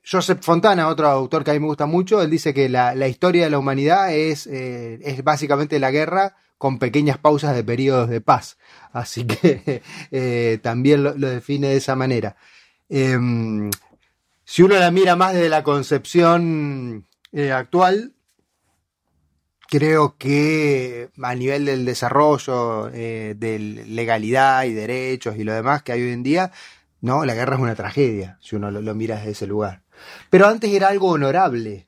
Joseph Fontana, otro autor que a mí me gusta mucho, él dice que la, la historia de la humanidad es, eh, es básicamente la guerra con pequeñas pausas de periodos de paz. Así que eh, también lo, define de esa manera. Em, si uno la mira más desde la concepción eh, actual, creo que a nivel del desarrollo, eh, de legalidad y derechos y lo demás que hay hoy en día, no, la guerra es una tragedia, si uno lo, lo mira desde ese lugar. Pero antes era algo honorable.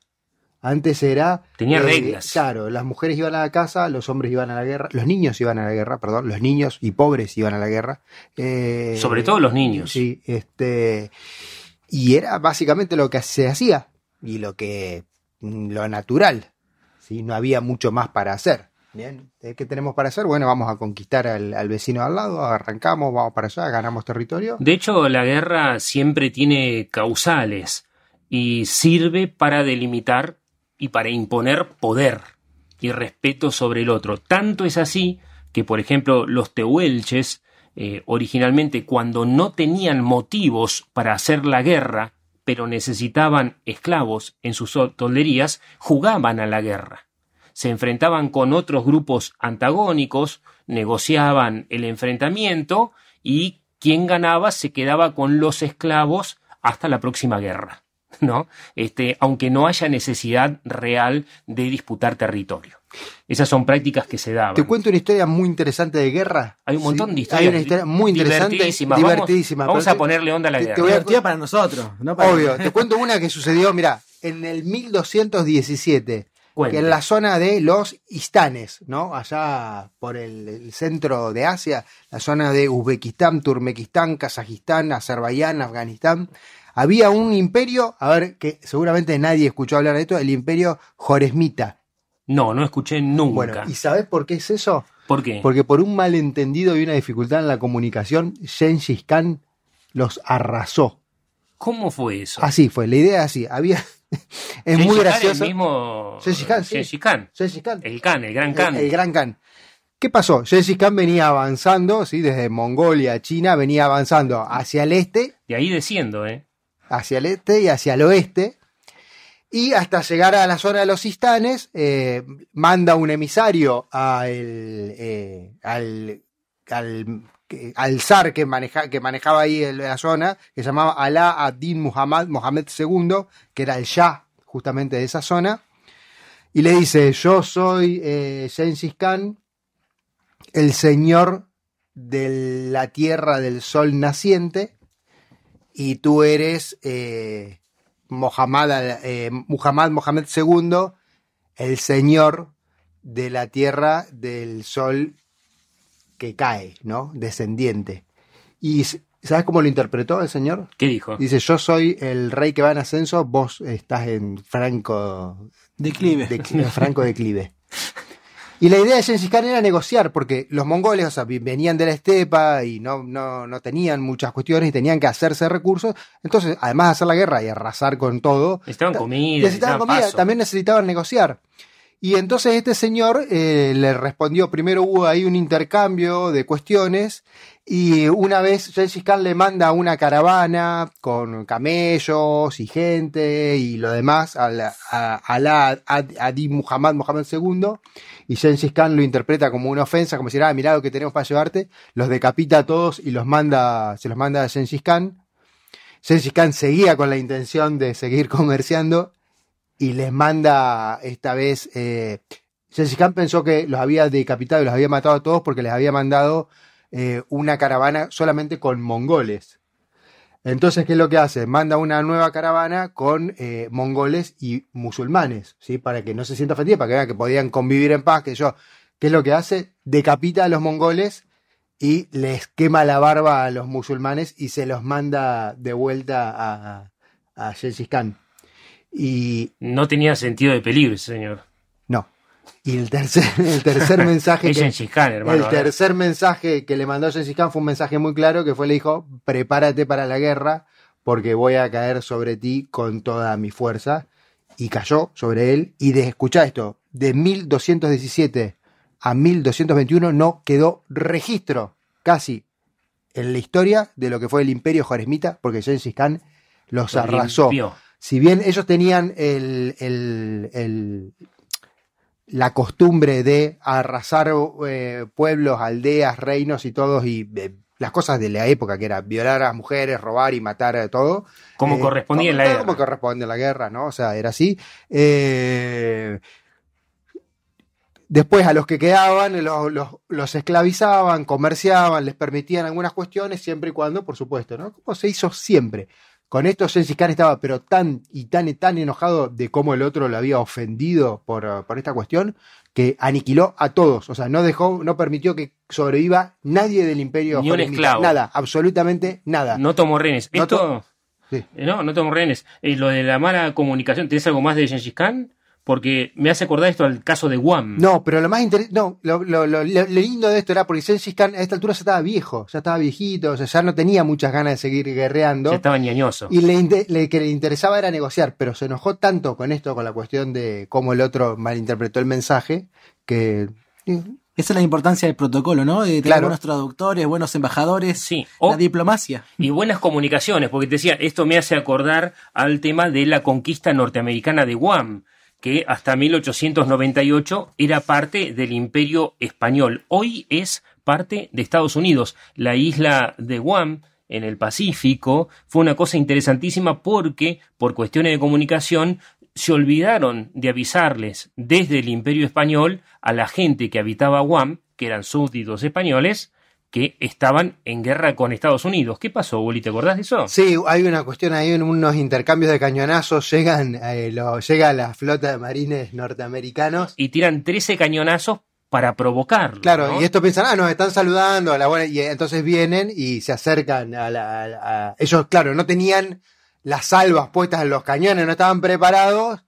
Antes era. Tenía reglas. Claro, las mujeres iban a la casa, los hombres iban a la guerra, los niños iban a la guerra, perdón, los niños y pobres iban a la guerra. Eh, Sobre todo los niños. Sí, este. Y era básicamente lo que se hacía y lo que. lo natural. ¿sí? No había mucho más para hacer. Bien, ¿eh? ¿qué tenemos para hacer? Bueno, vamos a conquistar al, al vecino al lado, arrancamos, vamos para allá, ganamos territorio. De hecho, la guerra siempre tiene causales y sirve para delimitar y para imponer poder y respeto sobre el otro. Tanto es así que, por ejemplo, los tehuelches, eh, originalmente cuando no tenían motivos para hacer la guerra, pero necesitaban esclavos en sus tolderías, jugaban a la guerra. Se enfrentaban con otros grupos antagónicos, negociaban el enfrentamiento y quien ganaba se quedaba con los esclavos hasta la próxima guerra. ¿no? Este, aunque no haya necesidad real de disputar territorio. Esas son prácticas que se daban. Te cuento una historia muy interesante de guerra. Hay un montón Sí, de historias. Hay una historia muy interesante. divertidísimas. Vamos- divertidísima. Vamos, a ponerle onda a la te- guerra. te voy a- Divertida para nosotros, no para Obvio, te cuento una que sucedió, mira, en el 1217, Cuente. que en la zona de los Istanes, ¿no? Allá por el, el centro de Asia, la zona de Uzbekistán, Turmekistán, Kazajistán, Azerbaiyán, Afganistán, había un imperio, a ver, que seguramente nadie escuchó hablar de esto, el imperio Joresmita. No, no escuché nunca. Bueno, ¿y sabes por qué es eso? ¿Por qué? Porque por un malentendido y una dificultad en la comunicación, Gengis Khan los arrasó. ¿Cómo fue eso? Así fue, la idea es así. Había. es muy gracioso. El mismo Gengis Khan, sí. Gengis Khan. Gengis Khan. El Khan, el gran Khan. El, el gran Khan. ¿Qué pasó? Gengis Khan venía avanzando, ¿sí? desde Mongolia, China, venía avanzando hacia el este, De ahí desciendo, ¿eh? Hacia el este y hacia el oeste. Y hasta llegar a la zona de los Sistanes, eh, manda un emisario a el, eh, al, al, al zar que, maneja, que manejaba ahí la zona, que se llamaba Alá ad-Din Muhammad, Mohamed II, que era el Shah justamente de esa zona. Y le dice, yo soy eh, Khan, el señor de la tierra del sol naciente, y tú eres eh, eh, Muhammad Mohamed II, el señor de la tierra del sol que cae, ¿no? Descendiente. ¿Y sabes cómo lo interpretó el señor? ¿Qué dijo? Dice, yo soy el rey que va en ascenso, vos estás en franco Declive. franco declive. Y la idea de Gengis Khan era negociar, porque los mongoles, o sea, venían de la estepa y no, no, no tenían muchas cuestiones y tenían que hacerse recursos. Entonces, además de hacer la guerra y arrasar con todo, Necesitaban ta- comida, necesitaban necesitaban comida, paso. también necesitaban negociar. Y entonces este señor eh, le respondió, primero hubo ahí un intercambio de cuestiones y una vez Gengis Khan le manda una caravana con camellos y gente y lo demás a la- a- a la Ad- Adi Muhammad Mohamed II y Gengis Khan lo interpreta como una ofensa, como decir, ah, mirá lo que tenemos para llevarte, los decapita a todos y los manda, se los manda a Gengis Khan. Khan seguía con la intención de seguir comerciando y les manda esta vez. Eh, Khan pensó que los había decapitado y los había matado a todos porque les había mandado eh, una caravana solamente con mongoles. Entonces, ¿qué es lo que hace? Manda una nueva caravana con eh, mongoles y musulmanes, ¿sí? Para que no se sienta ofendido, para que vean que podían convivir en paz, que yo. ¿Qué es lo que hace? Decapita a los mongoles y les quema la barba a los musulmanes y se los manda de vuelta a, a Khan. Y No tenía sentido de peligro señor. no. Y el tercer, el tercer mensaje que, Khan, hermano. el ver. tercer mensaje que le mandó Gengis Khan fue un mensaje muy claro que fue le dijo, prepárate para la guerra porque voy a caer sobre ti con toda mi fuerza. Y cayó sobre él. Y de escuchar esto, de 1217 a 1221 no quedó registro casi en la historia de lo que fue el imperio Joresmita porque Gengis Khan los Lo arrasó. limpió. Si bien ellos tenían el, el- el- la costumbre de arrasar eh, pueblos, aldeas, reinos y todos, y eh, las cosas de la época, que era violar a las mujeres, robar y matar a todo. Como eh, correspondía en la guerra. Como corresponde en la guerra, ¿no? O sea, era así. Después a los que quedaban los, los- los esclavizaban, comerciaban, les permitían algunas cuestiones, siempre y cuando, por supuesto, ¿no? Como se hizo siempre. Con esto Gengis Khan estaba pero tan y tan y tan enojado de cómo el otro lo había ofendido por, por esta cuestión que aniquiló a todos. O sea, no dejó, no permitió que sobreviva nadie del imperio. Ni un esclavo. Nada, absolutamente nada. No tomó rehenes. No Esto. to- Sí. Eh, No, no tomó rehenes. Eh, lo de la mala comunicación, ¿tenés algo más de Gengis Khan? Porque me hace acordar esto al caso de Guam. No, pero lo más interesante, no, lo, lo- lo- lo lindo de esto era porque Gengis Khan a esta altura ya estaba viejo, ya estaba viejito, o sea, ya no tenía muchas ganas de seguir guerreando. Ya estaba ñañoso. Y le, le- que le interesaba era negociar, pero se enojó tanto con esto, con la cuestión de cómo el otro malinterpretó el mensaje, que Esa es la importancia del protocolo, ¿no? De tener Claro. buenos traductores, buenos embajadores, Sí. O- la diplomacia. y buenas comunicaciones, porque te decía, esto me hace acordar al tema de la conquista norteamericana de Guam, que hasta 1898 era parte del imperio español. Hoy es parte de Estados Unidos. La isla de Guam en el Pacífico, fue una cosa interesantísima porque por cuestiones de comunicación se olvidaron de avisarles desde el Imperio Español a la gente que habitaba Guam, que eran súbditos españoles, que estaban en guerra con Estados Unidos. ¿Qué pasó, Uli? ¿Te acordás de eso? Sí, hay una cuestión ahí, en unos intercambios de cañonazos, llegan, eh, lo- llega la flota de marines norteamericanos. Y tiran 13 cañonazos para provocarlo. Claro, ¿no? y esto piensan, ah, nos están saludando, a la buena, y entonces vienen y se acercan a la... a la- a- ellos, claro, no tenían las salvas puestas en los cañones, no estaban preparados,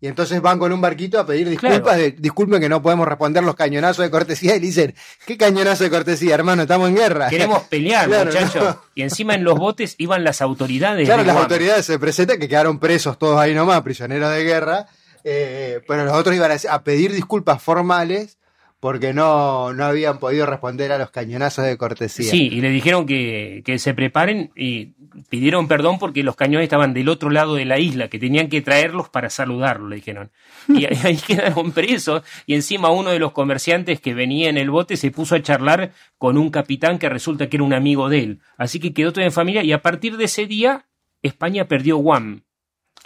y entonces van con un barquito a pedir disculpas, Claro. de- disculpen que no podemos responder los cañonazos de cortesía, y le dicen, ¿qué cañonazo de cortesía, hermano? Estamos en guerra. Queremos pelear, Claro, muchachos. no. Y encima en los botes iban las autoridades. Claro, las Guam. autoridades se presentan que quedaron presos todos ahí nomás, prisioneros de guerra, eh, pero los otros iban a, a pedir disculpas formales porque no, no habían podido responder a los cañonazos de cortesía. Sí, y le dijeron que, que se preparen y pidieron perdón porque los cañones estaban del otro lado de la isla, que tenían que traerlos para saludarlo, le dijeron. Y ahí, ahí quedaron presos y encima uno de los comerciantes que venía en el bote se puso a charlar con un capitán que resulta que era un amigo de él. Así que quedó todo en familia y a partir de ese día España perdió Guam.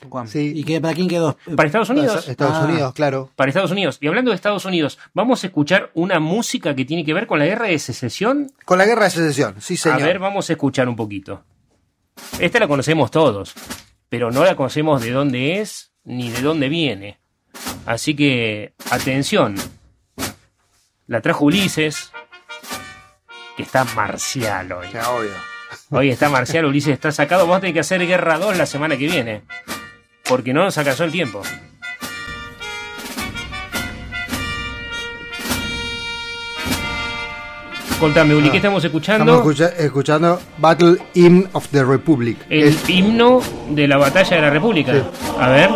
Guam. Sí. ¿Y qué, para quién quedó? Para Estados Unidos. Estados Ah. Unidos, claro. Para Estados Unidos. Y hablando de Estados Unidos, vamos a escuchar una música que tiene que ver con la guerra de secesión. Con la guerra de secesión, sí señor. A ver, vamos a escuchar un poquito. Esta la conocemos todos, pero no la conocemos de dónde es ni de dónde viene. Así que, atención. La trajo Ulises, que está marcial hoy. Ya, obvio. Hoy está marcial, Ulises está sacado. Vamos a tener que hacer Guerra 2 la semana que viene. Porque no nos alcanzó el tiempo. Contame, Uli, ¿qué estamos escuchando? Estamos escucha- escuchando Battle Hymn of the Republic. El Es- himno de la batalla de la República. Sí. A ver.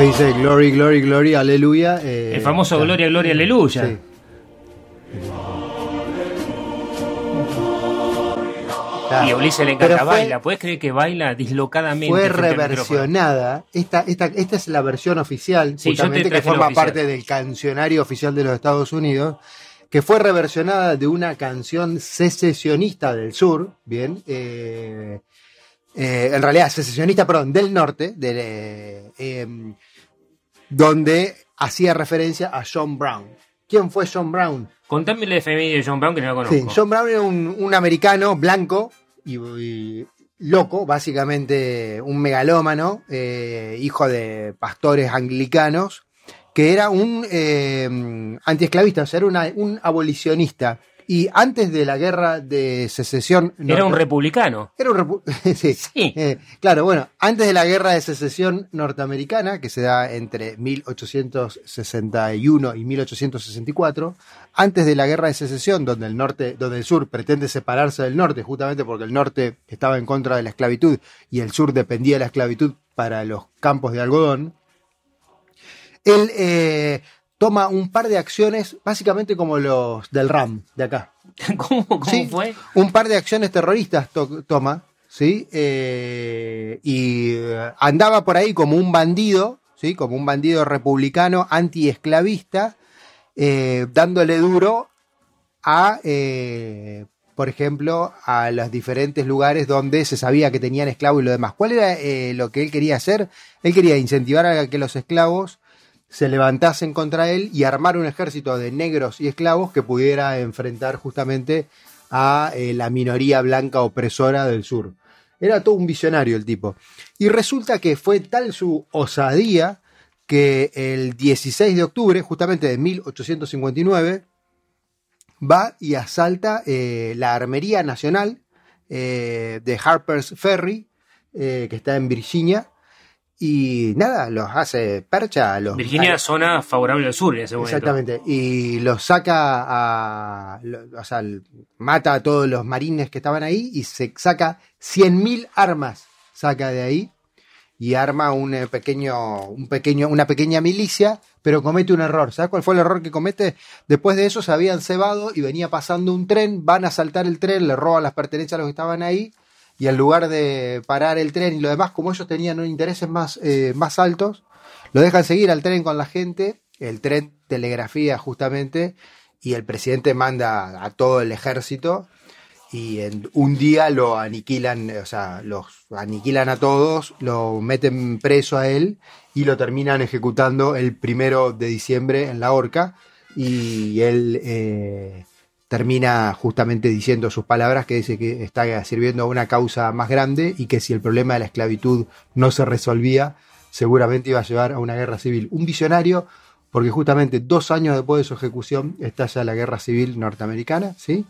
Después dice Glory, Glory, Glory, Aleluya. eh, El famoso claro. Gloria, Gloria, Aleluya. Sí. Claro. Y a Ulises le encanta, fue- baila. ¿Puedes creer que baila dislocadamente? Fue reversionada. Esta, esta, esta es la versión oficial, Sí, justamente, que forma oficial. parte del cancionario oficial de los Estados Unidos, que fue reversionada de una canción secesionista del sur, bien, eh, eh, en realidad secesionista, perdón, del norte, del, eh, em, donde hacía referencia a John Brown. ¿Quién fue John Brown? Contame la efeméride de John Brown que no la conozco. Sí, John Brown era un, un americano blanco y, y loco, básicamente un megalómano, eh, hijo de pastores anglicanos, que era un eh, antiesclavista, o sea, era una- un abolicionista. Y antes de la guerra de secesión... Era un republicano. era un repu- sí, eh, claro, bueno, antes de la guerra de secesión norteamericana, que se da entre 1861 y 1864, antes de la guerra de secesión, donde el norte, donde el sur pretende separarse del norte, justamente porque el norte estaba en contra de la esclavitud y el sur dependía de la esclavitud para los campos de algodón, él eh, toma un par de acciones, básicamente como los del RAM de acá. ¿Cómo, cómo Sí, fue? un par de acciones terroristas to- toma, ¿sí? Eh, y eh, andaba por ahí como un bandido, ¿sí? Como un bandido republicano antiesclavista, eh, dándole duro a, eh, por ejemplo, a los diferentes lugares donde se sabía que tenían esclavos y lo demás. ¿Cuál era lo que él quería hacer? Él quería incentivar a que los esclavos se levantasen contra él y armar un ejército de negros y esclavos que pudiera enfrentar justamente a eh, la minoría blanca opresora del sur. Era todo un visionario el tipo. Y resulta que fue tal su osadía que el 16 de octubre, justamente de 1859, va y asalta eh, la Armería Nacional eh, de Harper's Ferry, que está en Virginia, y nada, los hace percha. Los, Virginia, a- zona favorable al sur en ese momento. Exactamente. Y los saca a. lo- O sea, mata a todos los marines que estaban ahí y se saca 100.000 armas. Saca de ahí y arma un eh, pequeño, un pequeño, una pequeña milicia, pero comete un error. ¿Sabes cuál fue el error que comete? Después de eso se habían cebado y venía pasando un tren, van a saltar el tren, le roban las pertenencias a los que estaban ahí. Y en lugar de parar el tren y lo demás, como ellos tenían intereses más, eh, más altos, lo dejan seguir al tren con la gente, el tren telegrafía justamente, y el presidente manda a todo el ejército, y en un día lo aniquilan, o sea, los aniquilan a todos, lo meten preso a él, y lo terminan ejecutando el primero de diciembre en la horca, y él eh, termina justamente diciendo sus palabras que dice que está sirviendo a una causa más grande y que si el problema de la esclavitud no se resolvía, seguramente iba a llevar a una guerra civil. Un visionario, porque justamente dos años después de su ejecución estalla la guerra civil norteamericana, ¿sí?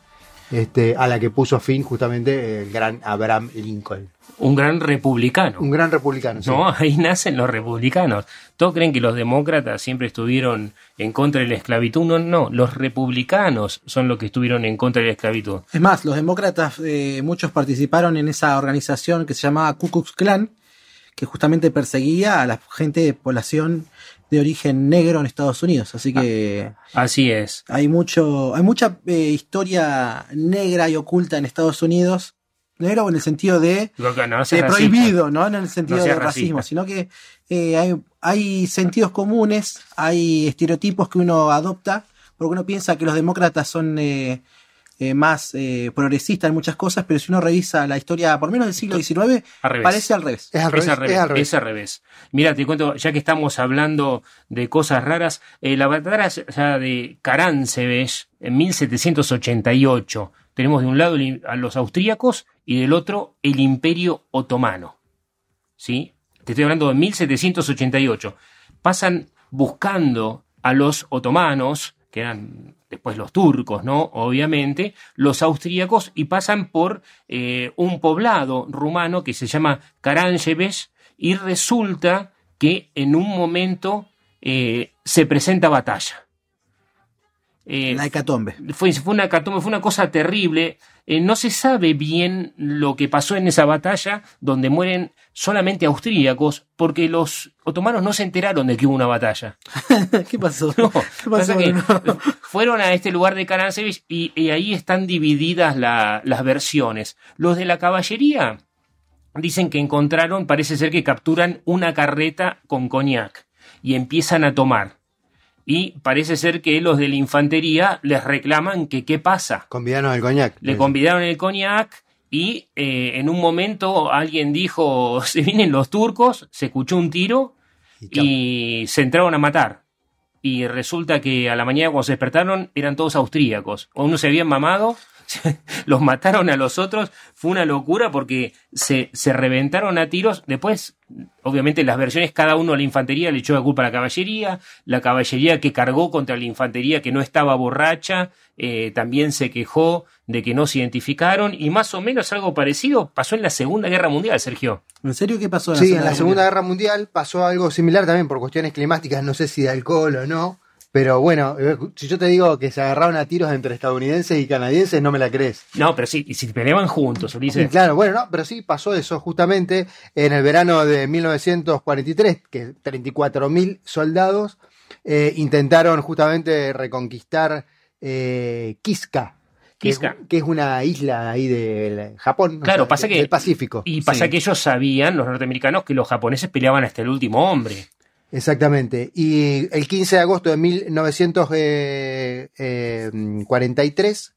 Este, a la que puso fin justamente el gran Abraham Lincoln. Un gran republicano. Un gran republicano. sí. No, ahí nacen los republicanos. Todos creen que los demócratas siempre estuvieron en contra de la esclavitud. No, no, los republicanos son los que estuvieron en contra de la esclavitud. Es más, los demócratas, eh, muchos participaron en esa organización que se llamaba Ku Klux Klan, que justamente perseguía a la gente de población de origen negro en Estados Unidos. Así que Así es. hay mucho, hay mucha eh, historia negra y oculta en Estados Unidos. Negro en el sentido de, no de prohibido, no en el sentido No de racismo, racista. sino que eh, hay, hay sentidos comunes, hay estereotipos que uno adopta, porque uno piensa que los demócratas son eh, eh, más eh, progresistas en muchas cosas, pero si uno revisa la historia, por menos del siglo XIX, Al revés. parece al revés. Es al Es revés. al revés, es al revés. es al revés. Mira, te cuento, ya que estamos hablando de cosas raras, eh, la batalla de Caránsebes en 1788. Tenemos de un lado a los austríacos y del otro el Imperio Otomano. ¿Sí? Te estoy hablando de 1788. Pasan buscando a los otomanos, que eran después los turcos, ¿no? Obviamente, los austríacos y pasan por eh, un poblado rumano que se llama Caránsebes y resulta que en un momento eh, se presenta batalla. Eh, La hecatombe. fue, fue una hecatombe, fue una cosa terrible. Eh, no se sabe bien lo que pasó en esa batalla, donde mueren solamente austríacos, porque los otomanos no se enteraron de que hubo una batalla. ¿Qué pasó? No, ¿Qué pasa pasó? que Bruno? fueron a este lugar de Caránsebes y, y ahí están divididas la- las versiones. Los de la caballería dicen que encontraron, parece ser que capturan una carreta con coñac y empiezan a tomar. Y parece ser que los de la infantería les reclaman que qué pasa. Convidanos al coñac. Le convidaron el coñac y eh, en un momento alguien dijo, se vienen los turcos, se escuchó un tiro y se entraron a matar. Y resulta que a la mañana cuando se despertaron eran todos austríacos. O unos se habían mamado, los mataron a los otros. Fue una locura porque se, se reventaron a tiros. Después, obviamente, las versiones, cada uno a la infantería le echó la culpa a la caballería. La caballería que cargó contra la infantería que no estaba borracha eh, también se quejó de que no se identificaron. Y más o menos algo parecido pasó en la Segunda Guerra Mundial, Sergio. ¿En serio qué pasó? Sí, en la Segunda Guerra Mundial pasó algo similar también por cuestiones climáticas, no sé si de alcohol o no, pero bueno, eh, si yo te digo que se agarraron a tiros entre estadounidenses y canadienses, no me la crees. No, pero sí, y si peleaban juntos, Ulises. Claro, bueno, no, pero sí pasó eso justamente en el verano de 1943, que 34.000 soldados eh, intentaron justamente reconquistar eh, Kiska. Que es, Kiska. que es una isla ahí del Japón, o Claro, sea, pasa que- del Pacífico. Y pasa Sí. que ellos sabían, los norteamericanos, que los japoneses peleaban hasta el último hombre. Exactamente. Y el 15 de agosto de 1943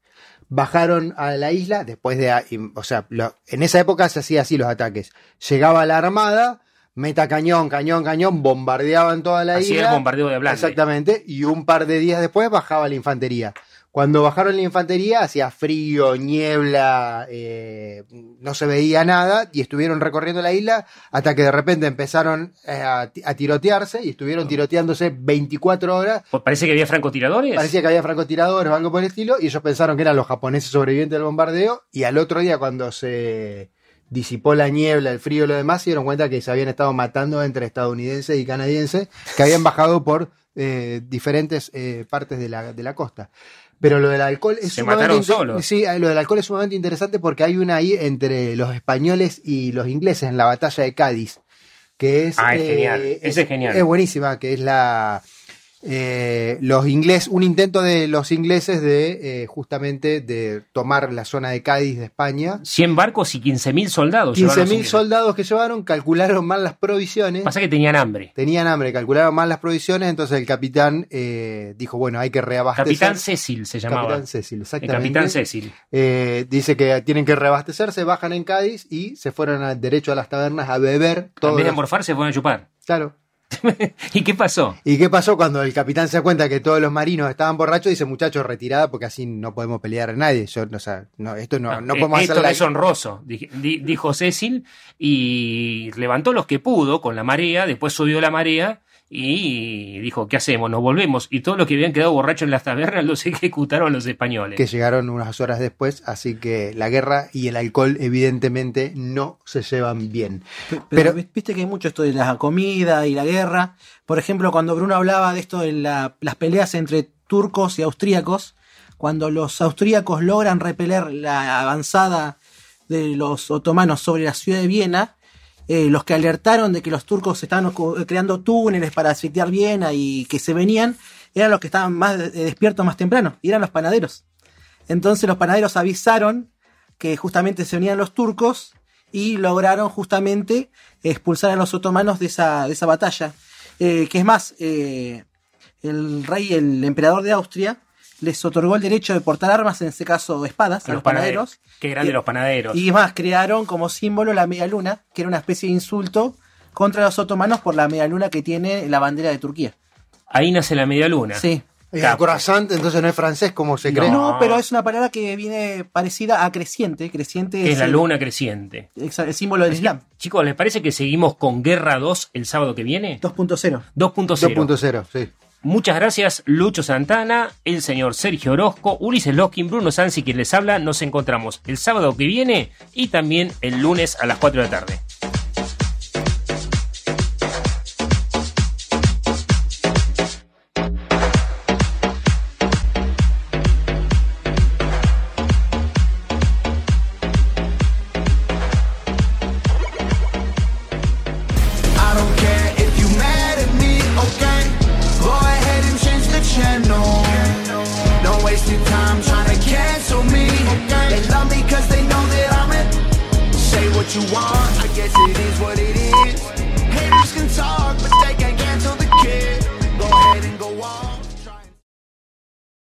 bajaron a la isla después de, o sea, lo- en esa época se hacía así los ataques. Llegaba la armada, meta cañón, cañón, cañón, bombardeaban toda la Así isla. el bombardeo de Ablande. Exactamente. Y un par de días después bajaba la infantería. Cuando bajaron la infantería hacía frío, niebla, eh, no se veía nada y estuvieron recorriendo la isla hasta que de repente empezaron eh, a, ti- a tirotearse y estuvieron tiroteándose 24 horas. Pues parece que había francotiradores. Parecía que había francotiradores o algo por el estilo y ellos pensaron que eran los japoneses sobrevivientes del bombardeo y al otro día cuando se, disipó la niebla, el frío y lo demás, se dieron cuenta que se habían estado matando entre estadounidenses y canadienses que habían bajado por eh, diferentes eh, partes de la, de la costa. Pero lo del alcohol es Se mataron solos. Sí, eh, lo del alcohol es sumamente interesante porque hay una ahí entre los españoles y los ingleses en la batalla de Cádiz, que es, Ah, es eh, genial. Ese es genial. es buenísima, que es la eh, los ingleses, un intento de los ingleses de eh, justamente de tomar la zona de Cádiz de España. 100 barcos y 15.000 soldados. llevaron los 15.000 ingleses. soldados que llevaron, calcularon mal las provisiones. Pasa que tenían hambre. Tenían hambre, calcularon mal las provisiones, entonces el capitán eh, dijo, bueno, hay que reabastecer. Capitán Cecil se llamaba. Capitán Cecil, El exactamente. Capitán Cecil. Eh, dice que tienen que reabastecerse, bajan en Cádiz y se fueron al derecho a las tabernas a beber. En Todo vez de morfarse, fueron a chupar. Claro. ¿Y qué pasó? ¿Y qué pasó cuando el capitán se da cuenta que todos los marinos estaban borrachos? Dice, muchachos, retirada porque así no podemos pelear a nadie. Yo, o sea, no, esto no, no Eh, podemos Esto hacer la- es honroso, di- di- dijo Cecil, y levantó los que pudo con la marea, después subió la marea y dijo, ¿qué hacemos? Nos volvemos. Y todos los que habían quedado borrachos en las tabernas los ejecutaron los españoles. que llegaron unas horas después, así que la guerra y el alcohol evidentemente no se llevan bien. Pero, viste que hay mucho esto de la comida y la guerra. Por ejemplo, cuando Bruno hablaba de esto de la- las peleas entre turcos y austríacos, cuando los austríacos logran repeler la avanzada de los otomanos sobre la ciudad de Viena, eh, los que alertaron de que los turcos estaban ocu- creando túneles para asfixiar Viena y que se venían, eran los que estaban más eh, despiertos más temprano, y eran los panaderos. Entonces los panaderos avisaron que justamente se venían los turcos y lograron justamente expulsar a los otomanos de esa, de esa batalla. Eh, que es más, eh, el rey, el emperador de Austria, les otorgó el derecho de portar armas, en este caso espadas, a, los panaderos. Qué grande Y- los panaderos. Y es más, crearon como símbolo la media luna, que era una especie de insulto contra los otomanos por la media luna que tiene la bandera de Turquía. Ahí nace la media luna. Sí. Y el croissant entonces no es francés como se cree. No, pero es una palabra que viene parecida a creciente. Creciente Que es la el- luna creciente. exa- el símbolo del Islam. Chicos, ¿les parece que seguimos con Guerra 2 el sábado que viene? 2.0. 2.0. 2.0, sí. Muchas gracias, Lucho Santana, el señor Sergio Orozco, Ulises Loskin, Bruno Sansi, quien les habla. Nos encontramos el sábado que viene y también el lunes a las 4 de la tarde.